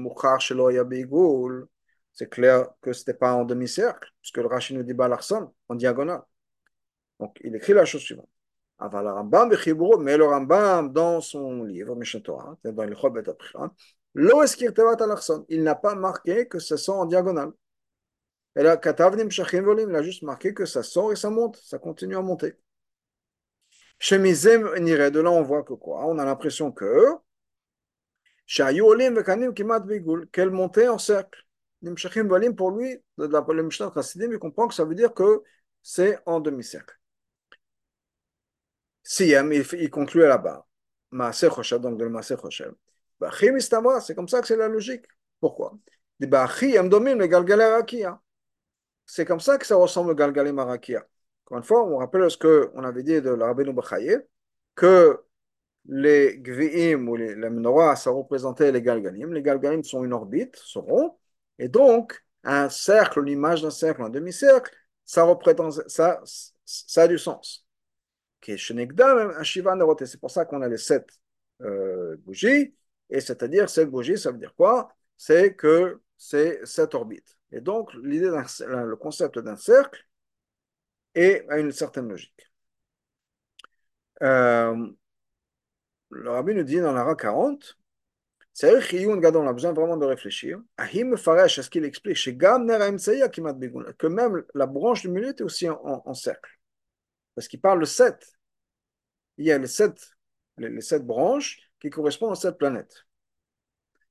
c'est clair que ce n'était pas en demi-cercle, puisque le Rashi nous dit Balarson, en diagonale. Donc il écrit la chose suivante. Mais le Rambam, dans son livre, Mishnah Torah, dans le Chobet il n'a pas marqué que ce sont en diagonale. Et là, il a juste marqué que ça sort et ça monte, ça continue à monter. Shemizem nire, de là on voit que quoi? On a l'impression que qu'elle montait en cercle. Pour lui, le Mishnah Chassidim, il comprend que ça veut dire que c'est en demi-cercle. Siyam, il, il conclut là-bas. Maaser Choshev, donc de le Maaser Choshev. C'est comme ça que c'est la logique. Pourquoi? C'est comme ça que ça ressemble au Galgalim Marakia. Encore une fois, on rappelle ce qu'on avait dit de la Rabbeinu Bachaye, que les Gvi'im ou les, la menorah, ça représentait les Galgalim. Les Galgalim sont une orbite, sont ronds, et donc un cercle, l'image d'un cercle, un demi-cercle, ça représente, ça, ça a du sens. C'est pour ça qu'on a les sept euh, bougies, et c'est-à-dire sept bougies, ça veut dire quoi? C'est que c'est sept orbites. Et donc, l'idée le concept d'un cercle, et à une certaine logique. Euh, le rabbi nous dit dans la 40, c'est on a besoin vraiment de réfléchir. Ahim Faresh, est-ce qu'il explique que même la branche du milieu est aussi en, cercle Parce qu'il parle de sept. Il y a les sept, les, sept branches qui correspondent aux sept planètes.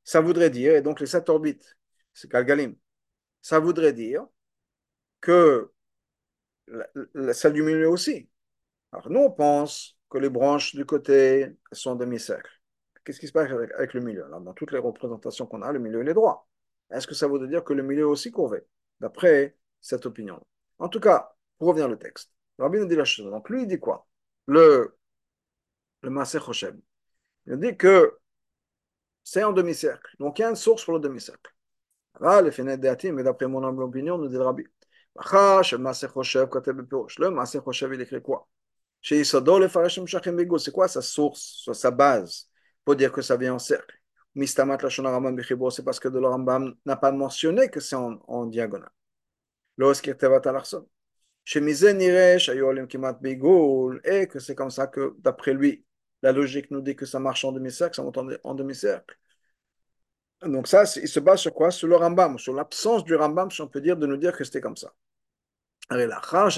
Ça voudrait dire, et donc les sept orbites, c'est Galgalim, ça voudrait dire que celle du milieu aussi. Alors nous, on pense que les branches du côté sont demi-cercle. Qu'est-ce qui se passe avec, le milieu? Dans toutes les représentations qu'on a, le milieu est droit. Est-ce que ça veut dire que le milieu est aussi courvé D'après cette opinion. En tout cas, pour revenir au texte, le rabbin nous dit la chose. Donc lui, il dit quoi? Le, le Maser Il dit que c'est en demi-cercle. Donc il y a une source pour le demi-cercle. Ah, les fenêtres mais d'après mon humble opinion, nous dit le rabbi. Le Maser Choshev, il écrit quoi? C'est quoi sa source, sa base? Pour dire que ça vient en cercle Mistamat c'est parce que le Rambam n'a pas mentionné que c'est en, en diagonale. Et que c'est comme ça que, d'après lui, la logique nous dit que ça marche en demi-cercle, ça monte en demi-cercle. Donc ça, il se base sur quoi? Sur le Rambam, sur l'absence du Rambam, si on peut dire, de nous dire que c'était comme ça. Maintenant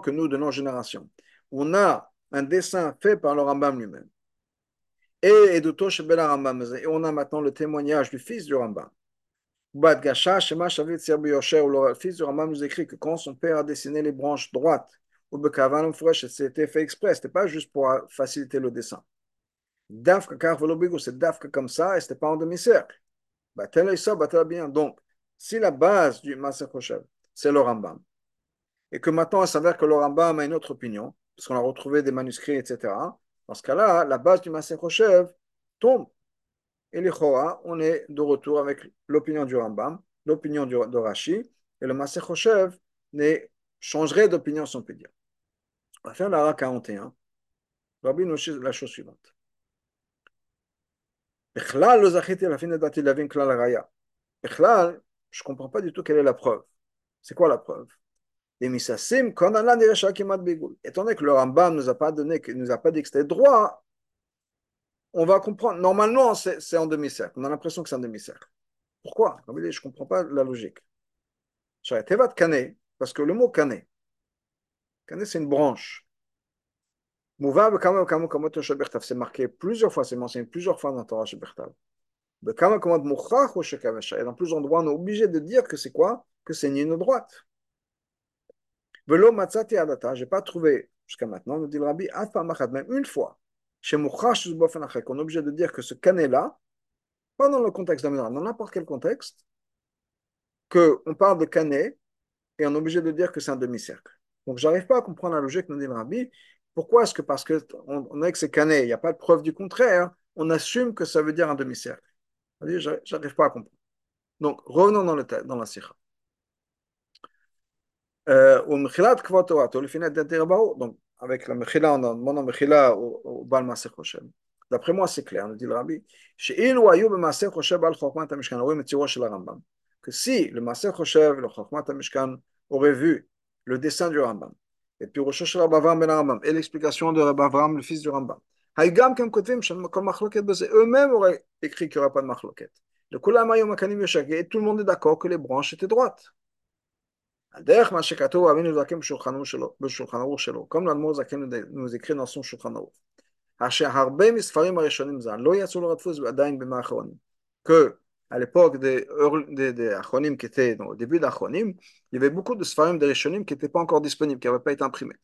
que nous, de nos générations, on a un dessin fait par le Rambam lui-même, Et de Tosh Ben Rambam. Et on a maintenant le témoignage du fils du Rambam. Bad Gasha, Shema Shavit Yosher, le fils du Rambam nous écrit que quand son père a dessiné les branches droites, ou Bekavan Fresh, c'était fait exprès, c'était pas juste pour faciliter le dessin. Dafka Kar Velobigo, c'est Dafka comme ça, et c'était pas en demi-cercle. Batel Batel bien. Donc, si la base du Maser c'est le Rambam, et que maintenant il s'avère que le Rambam a une autre opinion, parce qu'on a retrouvé des manuscrits, etc., dans ce cas-là, la base du Maser Khoshev tombe. Et les Chora, on est de retour avec l'opinion du Rambam, l'opinion de Rashi, et le Maser Khoshev changerait d'opinion, si dire. On va faire la 41. Rabbi nous dit la chose suivante. Bechlal, je ne comprends pas du tout quelle est la preuve. C'est quoi la preuve? Étant donné que le Rambam ne nous a pas donné, nous a pas dit que c'était droit, on va comprendre. Normalement, c'est en demi-cercle. On a l'impression que c'est en demi-cercle. Pourquoi? Je ne comprends pas la logique. Parce que le mot kané, kané c'est une branche. C'est marqué plusieurs fois, c'est mentionné plusieurs fois dans la Torah Shebertav. Et dans plusieurs endroits, on est obligé de dire que c'est quoi? Que c'est une droite. Velo matzati adata, je n'ai pas trouvé jusqu'à maintenant, nous dit le rabbi, même une fois, chez Mouchash qu'on est obligé de dire que ce canet-là, pas dans le contexte d'Amina, dans n'importe quel contexte, qu'on parle de canet et on est obligé de dire que c'est un demi-cercle. Donc, j'arrive pas à comprendre la logique, nous dit le rabbi. Pourquoi est-ce que, parce qu'on on a que c'est canet, il n'y a pas de preuve du contraire, on assume que ça veut dire un demi-cercle? J'arrive pas à comprendre. Donc, revenons dans, le, dans la sikha. Donc, avec la mechila, on a demandé mechila au Bal Maser Choshev. D'après moi, c'est clair, nous dit le rabbi. Que si le Maser Choshev, le Chokmat Mishkan, aurait vu le dessin du Rambam, et puis Rosh Hashanah ben Rambam, et l'explication de Rabbi Avram, le fils du Rambam, eux-mêmes auraient écrit qu'il n'y aurait pas de machloket. Et tout le monde est d'accord que les branches étaient droites הדרך מה שכתוב אבינו זקן בשולחן ערוך שלו, comme l'Admor זקן nous écrit dans son שולחן ערוך. שהרבה מספרים הראשונים ז"ל לא יצאו לרדפוס עדיין בימי האחרונים. que à l'époque des, des, des Achronim qui étaient au début d'Achronim, il y avait beaucoup de Sfarim des Rishonim qui n'étaient pas encore disponibles, qui n'avaient pas été imprimés.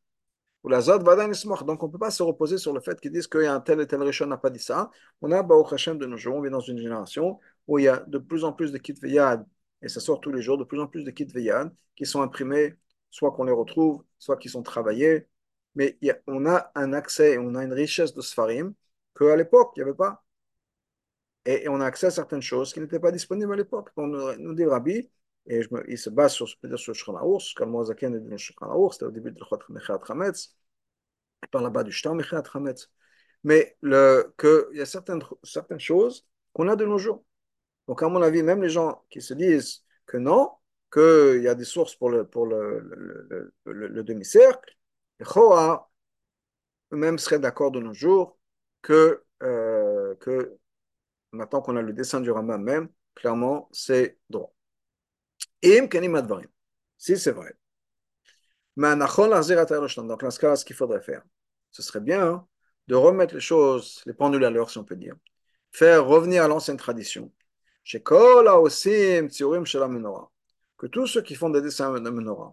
Ou la Zod Vadan Donc on ne peut pas se reposer sur le fait qu'ils disent qu'il y a un tel et tel Rishon n'a pas dit ça. On a Baruch Hashem de nos jours, on vit dans une génération où il y a de plus en plus de Kitveyad, et ça sort tous les jours, de plus en plus de Kitveyad qui sont imprimés, soit qu'on les retrouve, soit qui sont travaillés. Mais il on a un accès, on a une richesse de Sfarim qu'à l'époque, il n'y avait pas. Et, on a accès à certaines choses qui n'étaient pas disponibles à l'époque. On nous dit Rabbi, et je me, il se base sur, peut sur le Shulchan Aours, comme Mozaken est Shulchan Aours, c'était au début de Mechat Chametz, il parle là-bas du Shtar Mechat Chametz, mais qu'il y a certaines, certaines choses qu'on a de nos jours. Donc, à mon avis, même les gens qui se disent que non, qu'il y a des sources pour le, demi-cercle, les Choa eux-mêmes seraient d'accord de nos jours que, euh, maintenant qu'on a le dessin du Rambam même, clairement, c'est droit. Im. Si c'est vrai. Donc dans ce cas, ce qu'il faudrait faire, ce serait bien hein, de remettre les choses, les pendules à l'heure, si on peut dire, faire revenir à l'ancienne tradition. Que tous ceux qui font des dessins de Menorah,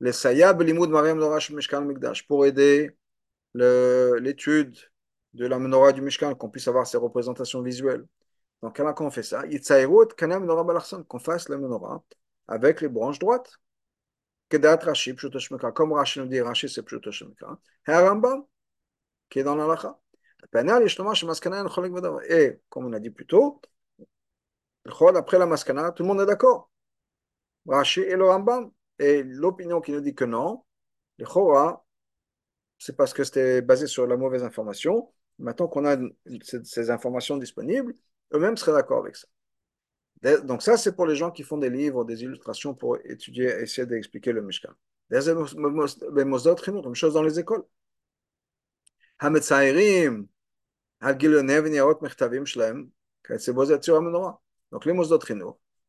les Sayab Limud Mariam Mishkan Mikdash, pour aider l'étude de la menorah du Mishkan, qu'on puisse avoir ces représentations visuelles. Donc, quand on fait ça, qu'on fasse la menorah avec les branches droites. Comme Rashi nous dit, Rashi c'est Pshutoshmeka. Et Rambam, qui est dans l'alacha. Et, comme on a dit plus tôt, après la maskana, tout le monde est d'accord? Rashi et le Rambam? Et l'opinion qui nous dit que non, le Chora, c'est parce que c'était basé sur la mauvaise information. Maintenant qu'on a ces informations disponibles, eux-mêmes seraient d'accord avec ça. Donc ça, c'est pour les gens qui font des livres, des illustrations pour étudier, essayer d'expliquer le Mishkan. Même chose dans les écoles. Donc les mosdot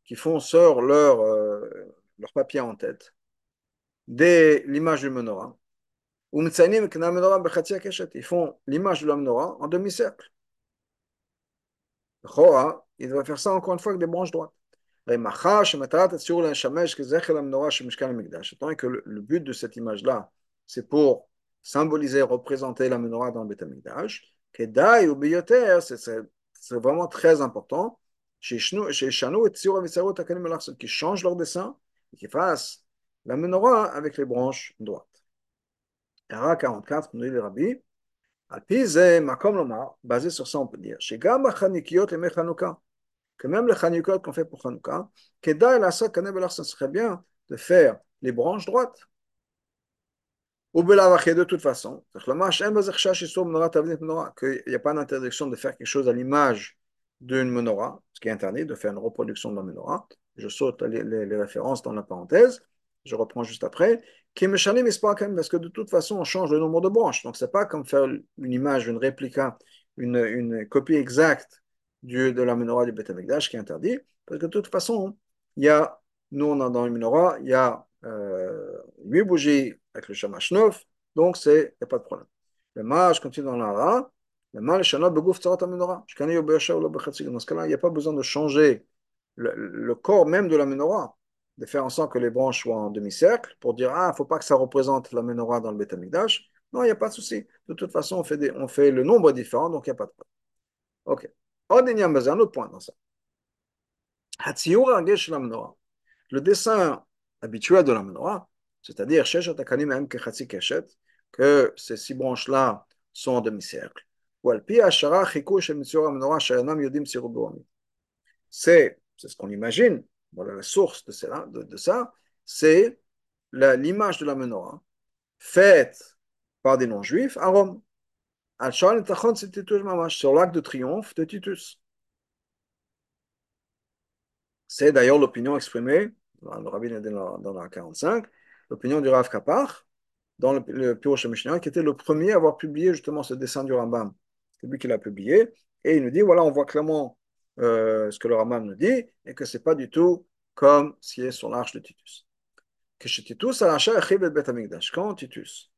qui font sur leur, euh, leur papier en tête, l'image du menorah, ils font l'image de la menorah en demi-cercle. il devrait faire ça encore une fois avec des branches droites. Que le but de cette image-là, c'est pour symboliser, représenter la menorah dans le Beth Amikdash, c'est vraiment très important, qui changent leur dessin et qui fassent la menorah avec les branches droites. Ara 44, nous dit le rabbi, basé sur ça, on peut dire, que même les Chanukot qu'on fait pour Chanukah, ça serait bien de faire les branches droites. Ou de toute façon, qu'il n'y a pas d'interdiction de faire quelque chose à l'image d'une menorah, ce qui est interdit, de faire une reproduction de la menorah. Je saute les, références dans la parenthèse, je reprends juste après. Quand même, parce que de toute façon, on change le nombre de branches. Donc, c'est pas comme faire une image, une réplica, une, une copie exacte du, de la menorah du Beth Amikdash qui est interdit, parce que de toute façon, il y a, nous, on a dans la menorah, il y a euh, 8 bougies avec le shamash neuf, donc il n'y a pas de problème. Le mage continue dans l'ara, Dans ce cas-là, il n'y a pas besoin de changer le, corps même de la menorah, de faire en sorte que les branches soient en demi-cercle pour dire ah, il ne faut pas que ça représente la menorah dans le Beth Amikdash. Non, il n'y a pas de souci. De toute façon, on fait, des, on fait le nombre différent, donc il n'y a pas de problème. Ok. Un autre point dans ça. Le dessin habituel de la menorah, c'est-à-dire que ces six branches-là sont en demi-cercle. C'est ce qu'on imagine, la source de, cela, ça, c'est l'image de la menorah faite par des non-juifs à Rome sur l'arc de triomphe de Titus. C'est d'ailleurs l'opinion exprimée dans le rabbin dans la 45, l'opinion du Rav Kapar, dans le, le qui était le premier à avoir publié justement ce dessin du Rambam. C'est lui qui l'a publié. Et il nous dit voilà, on voit clairement euh, ce que le Rambam nous dit, et que ce n'est pas du tout comme ce qui est sur l'arche de Titus. Que chez Titus, quand Titus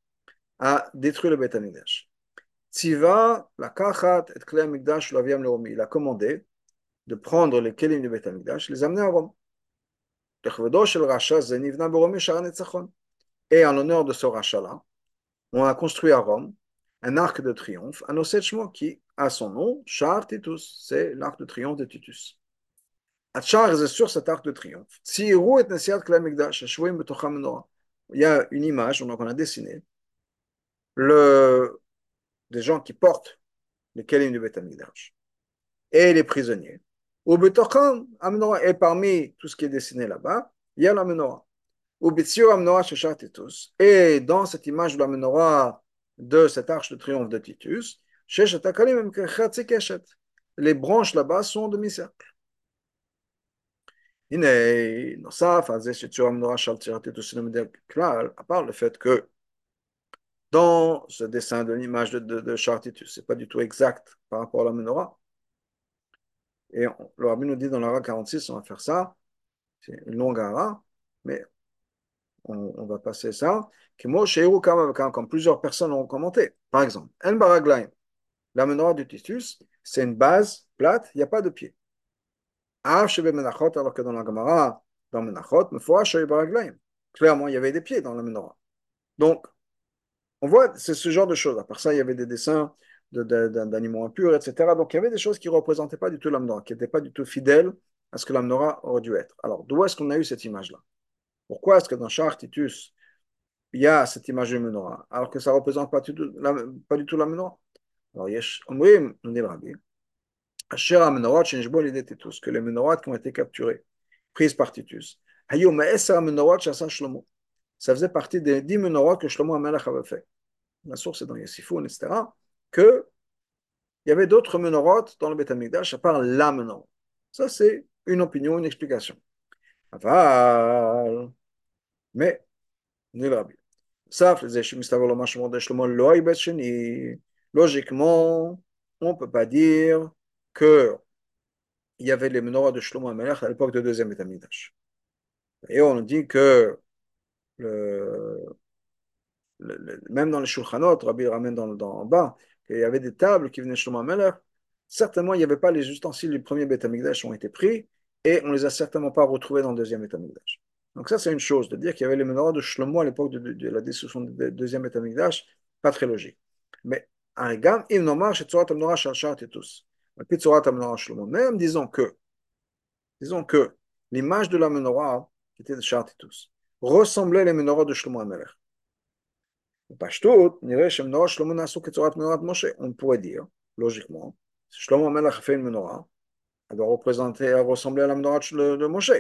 a détruit le Beth Amikdash, Tziva, la kachat, et leomi. Il a commandé de prendre les kelim du Beth Amikdash, les amener à Rome. Et en l'honneur de ce rachat-là, on a construit à Rome un arc de triomphe, un ossetchement qui a son nom, Char Titus, c'est l'arc de triomphe de Titus. Char est sur cet arc de triomphe. Il y a une image, donc on a dessiné, le, des gens qui portent les kelim du Beth et les prisonniers. Et parmi tout ce qui est dessiné là-bas, il y a la menorah. Et dans cette image de la menorah de cette arche de triomphe de Titus, les branches là-bas sont en demi-cercle. À part le fait que dans ce dessin de l'image de, de, de Chartitus. Ce n'est pas du tout exact par rapport à la menorah. Et on, le rabbi nous dit dans l'ara 46, on va faire ça. C'est une longue ara, mais on, va passer ça. Comme plusieurs personnes ont commenté. Par exemple, En Baraglaim, la menorah du Titus, c'est une base plate, il n'y a pas de pied. Alors que dans la Gemara, dans Menachot, clairement, il y avait des pieds dans la menorah. Donc, on voit, c'est ce genre de choses. À part ça, il y avait des dessins d'animaux impurs, etc. Donc, il y avait des choses qui ne représentaient pas du tout l'Amnora, qui n'étaient pas du tout fidèles à ce que l'Amnora aurait dû être. Alors, d'où est-ce qu'on a eu cette image-là? Pourquoi est-ce que dans Char Titus, il y a cette image de menorah, alors que ça ne représente pas du tout la, pas du tout la menorah? Alors, Yesh Omrim, nous dit le rabbi, Asher menorah changebol l'idée Titus, que les menorahs qui ont été capturés, prises par Titus, Shlomo ça faisait partie des dix menorahs que Shlomo Amelach avait fait. La source est dans Yassifoun, etc. Que il y avait d'autres menorahs dans le Beth Amikdash à part la menorah. Ça, c'est une opinion, une explication. Aval. Mais, logiquement, on ne peut pas dire que il y avait les menorahs de Shlomo Amelach à l'époque du deuxième Beth Amikdash. Et on dit que même dans les Shulchanot, Rabbi ramène dans, en bas, qu'il y avait des tables qui venaient chez Melech, certainement, il n'y avait pas les ustensiles du premier Beth Amikdash ont été pris et on ne les a certainement pas retrouvés dans le deuxième Beth Amikdash. Donc ça, c'est une chose, de dire qu'il y avait les menorahs de Shlomo à l'époque de, de, de, la destruction du deuxième Beth Amikdash, pas très logique. Mais un gam, im nomar, chez Tzorat Amnora, Shalchat et tous. Puis Tzorat Amnora Shlomo. Même disons que, disons que l'image de la menorah, qui était de Chartitus, ressemblait les menorahs de Shlomo Amelech. On pourrait dire, logiquement, Shlomo Amelech a fait une menorah, elle doit représenter, elle ressembler à la menorah de, de Moshe.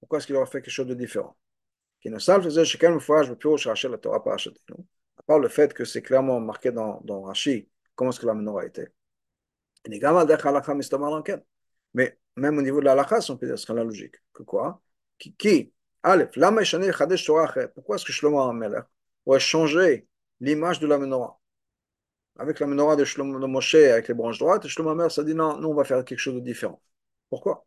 Pourquoi est-ce qu'il aurait fait quelque chose de différent? À part le fait que c'est clairement marqué dans, dans Rashi comment est-ce que la menorah était? Mais même au niveau de la halakha, on peut dire la logique. Que quoi? Qui, pourquoi est-ce que Shlomo Amelech aurait changé l'image de la menorah? Avec la menorah de, Shlomo, de Moshe, avec les branches droites, Shlomo Amelech s'est dit non, nous on va faire quelque chose de différent. Pourquoi?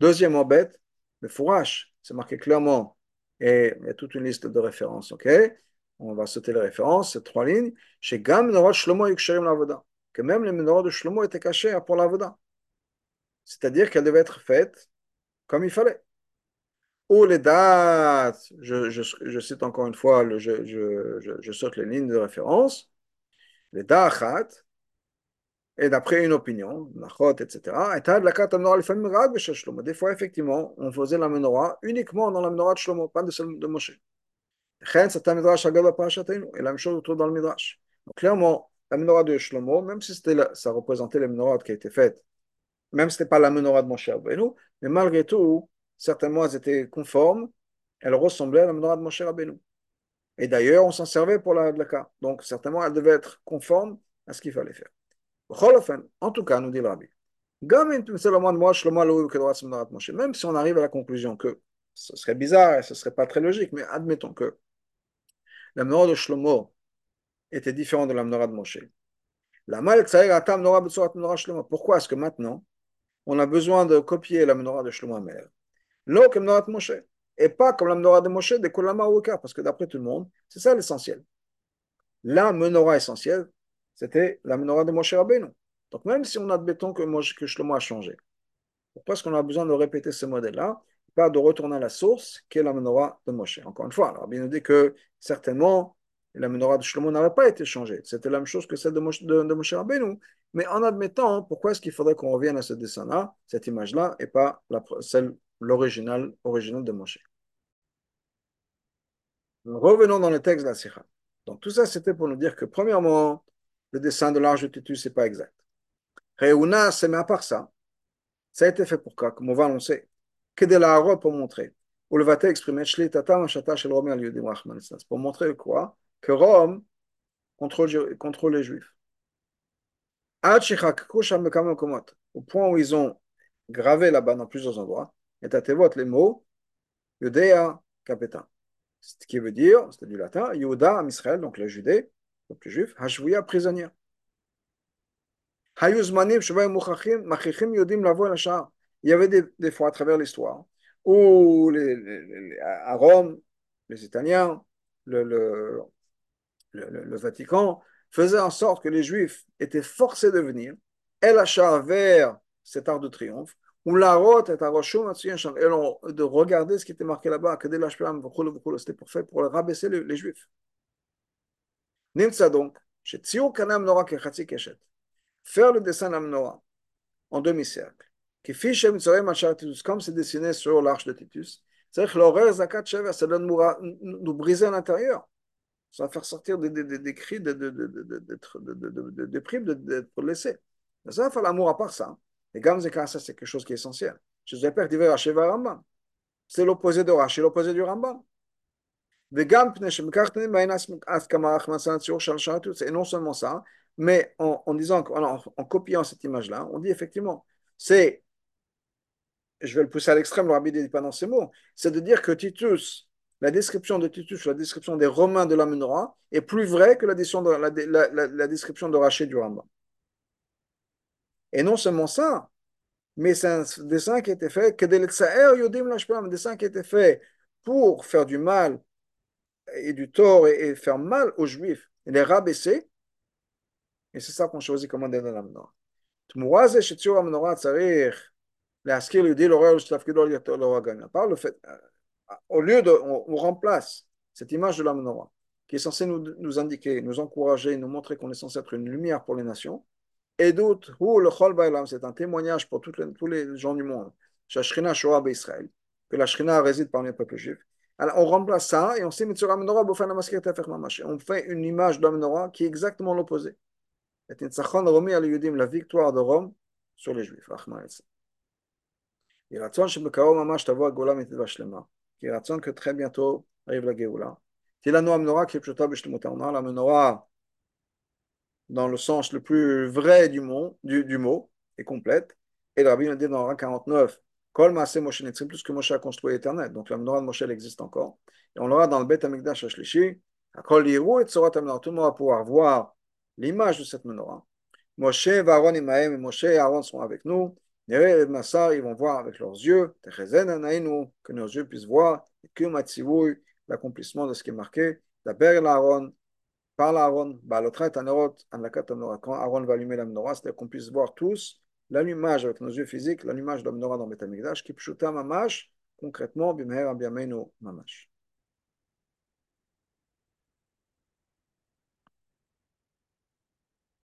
Deuxièmement, bête, le fourrage, c'est marqué clairement, et il y a toute une liste de références, ok? On va sauter les références, ces trois lignes. Chez Gam, menorah de Shlomo Yuksherim Lavoda, que même les menorahs de Shlomo étaient cachés pour l'Avoda. C'est-à-dire qu'elle devait être faite comme il fallait. Ou les dates, je, cite encore une fois, je, saute les lignes de référence, les da'achat, et d'après une opinion, nachot, etc., des fois, effectivement, on faisait la menorah uniquement dans la menorah de Shlomo, pas de celle de Moshe. Et la même chose autour dans le Midrash. Donc, clairement, la menorah de Shlomo, même si ça représentait les menorahs qui a été faites même si ce n'était pas la menorah de Moshe Rabbeinu, mais malgré tout, certainement elles étaient conformes, elles ressemblaient à la menorah de Moshe Rabbeinu. Et d'ailleurs, on s'en servait pour la cas. Donc, certainement, elles devaient être conformes à ce qu'il fallait faire. En tout cas, nous dit le Rabbi, même si on arrive à la conclusion que ce serait bizarre et ce ne serait pas très logique, mais admettons que la menorah de Shlomo était différente de la menorah de Moshe. Pourquoi est-ce que maintenant, on a besoin de copier la menorah de Shlomo Amer. Moshe. Et pas comme la menorah de Moshe de Kolama parce que d'après tout le monde, c'est ça l'essentiel. La menorah essentielle, c'était la menorah de Moshe Rabbeinu. Donc même si on admettons que, Moshe, que Shlomo a changé, pourquoi est-ce qu'on a besoin de répéter ce modèle-là Pas de retourner à la source, qui est la menorah de Moshe? Encore une fois, alors, nous dit que certainement, la menorah de Shlomo n'avait pas été changée. C'était la même chose que celle de Moshe, de, de. Mais en admettant, pourquoi est-ce qu'il faudrait qu'on revienne à ce dessin-là, cette image-là, et pas la, celle, l'original, original de Moshe? Revenons dans le texte de la Sikha. Donc tout ça, c'était pour nous dire que, premièrement, le dessin de l'arche de Titus, ce n'est pas exact. Réuna, c'est mais à part ça, ça a été fait pour quoi? Comme on va annoncer, que de la pour montrer. Ou le pour montrer quoi? Que Rome contrôle, les Juifs au point où ils ont gravé là-bas dans plusieurs endroits, et les mots Yudea Capetin. Ce qui veut dire, c'est du latin, Yuda Israël, donc les Judées, donc les Juifs, Hashvouya prisonnier. Il y avait des, des fois à travers l'histoire où les, les, à Rome, les Italiens, le, le, le, le Vatican faisait en sorte que les Juifs étaient forcés de venir, El Hachar vers cet arc de triomphe, ou la route est à et de regarder ce qui était marqué là-bas, que c'était pour faire pour rabaisser les Juifs. Nimtsa donc, faire le dessin d'Amnora en demi-cercle, qui fiche Titus, comme c'est dessiné sur l'arche de Titus, c'est l'horaire Zakat Shever, ça doit nous briser à l'intérieur. Ça va faire sortir des, des, des cris de, de, de, de. Ça va faire l'amour à part ça. Et Gamzeka, ça c'est quelque chose qui est essentiel. Je vous Rashi Rambam. C'est l'opposé de Rashi, l'opposé du Rambam. Et non seulement ça, mais en, disant, en, en copiant cette image-là, on dit effectivement, c'est, je vais le pousser à l'extrême, le rabbi ne dit pas dans ces mots, c'est de dire que Titus la description de Titus, la description des Romains de la menorah, est plus vraie que la, la, description de Rachid du Rambam. Et non seulement ça, mais c'est un dessin qui a été fait, un dessin qui a été fait pour faire du mal et du tort et, faire mal aux Juifs, et les rabaisser. Et c'est ça qu'on choisit comme modèle de la menorah. תמורה זה שציור המנורה צריך להזכיר ליהודי לעורר שתפקידו לעורר גם. Par le fait, au lieu de, on, on remplace cette image de la menorah qui est censée nous, nous indiquer, nous encourager, nous montrer qu'on est censé être une lumière pour les nations. Et d'autres, le Chol Ba'ilam, c'est un témoignage pour toutes les, tous les gens du monde, Shashrina Shoah Israël, que la Shrina réside parmi les peuples juifs. Alors on remplace ça et on sait Mitsura Menorah, On fait une image de Menorah qui est exactement l'opposé. La victoire de Rome sur les Juifs. Il attend que très bientôt arrive la Géoula. Tilano Amnora qui On a la Menorah dans le sens le plus vrai du mot, du, du mot et complète. Et le rabbin nous dit dans le 49 Kol Moshe Netzrim, tout ce que Moshe a construit éternel. Donc la menorah de Moshe elle existe encore. Et on l'aura dans le Bet Amikdash Ashlishi. Kol Yiru et Tzorat Menorah. Tout le monde va pouvoir voir l'image de cette menorah. Moshe va Aaron et Moshe et Aaron seront avec nous. Nere et Massar, ils vont voir avec leurs yeux. Techezen Anainu, que nos yeux puissent voir. Kum Atzivui, l'accomplissement de ce qui est marqué. Daber Aaron, parle à Aaron, Balotret Anerot, Anlakat. Quand Aaron va allumer la menorah, c'est-à-dire qu'on puisse voir tous l'allumage avec nos yeux physiques, l'allumage de la menorah dans Betamikdash, qui pshuta mamash, concrètement, bimher mamash.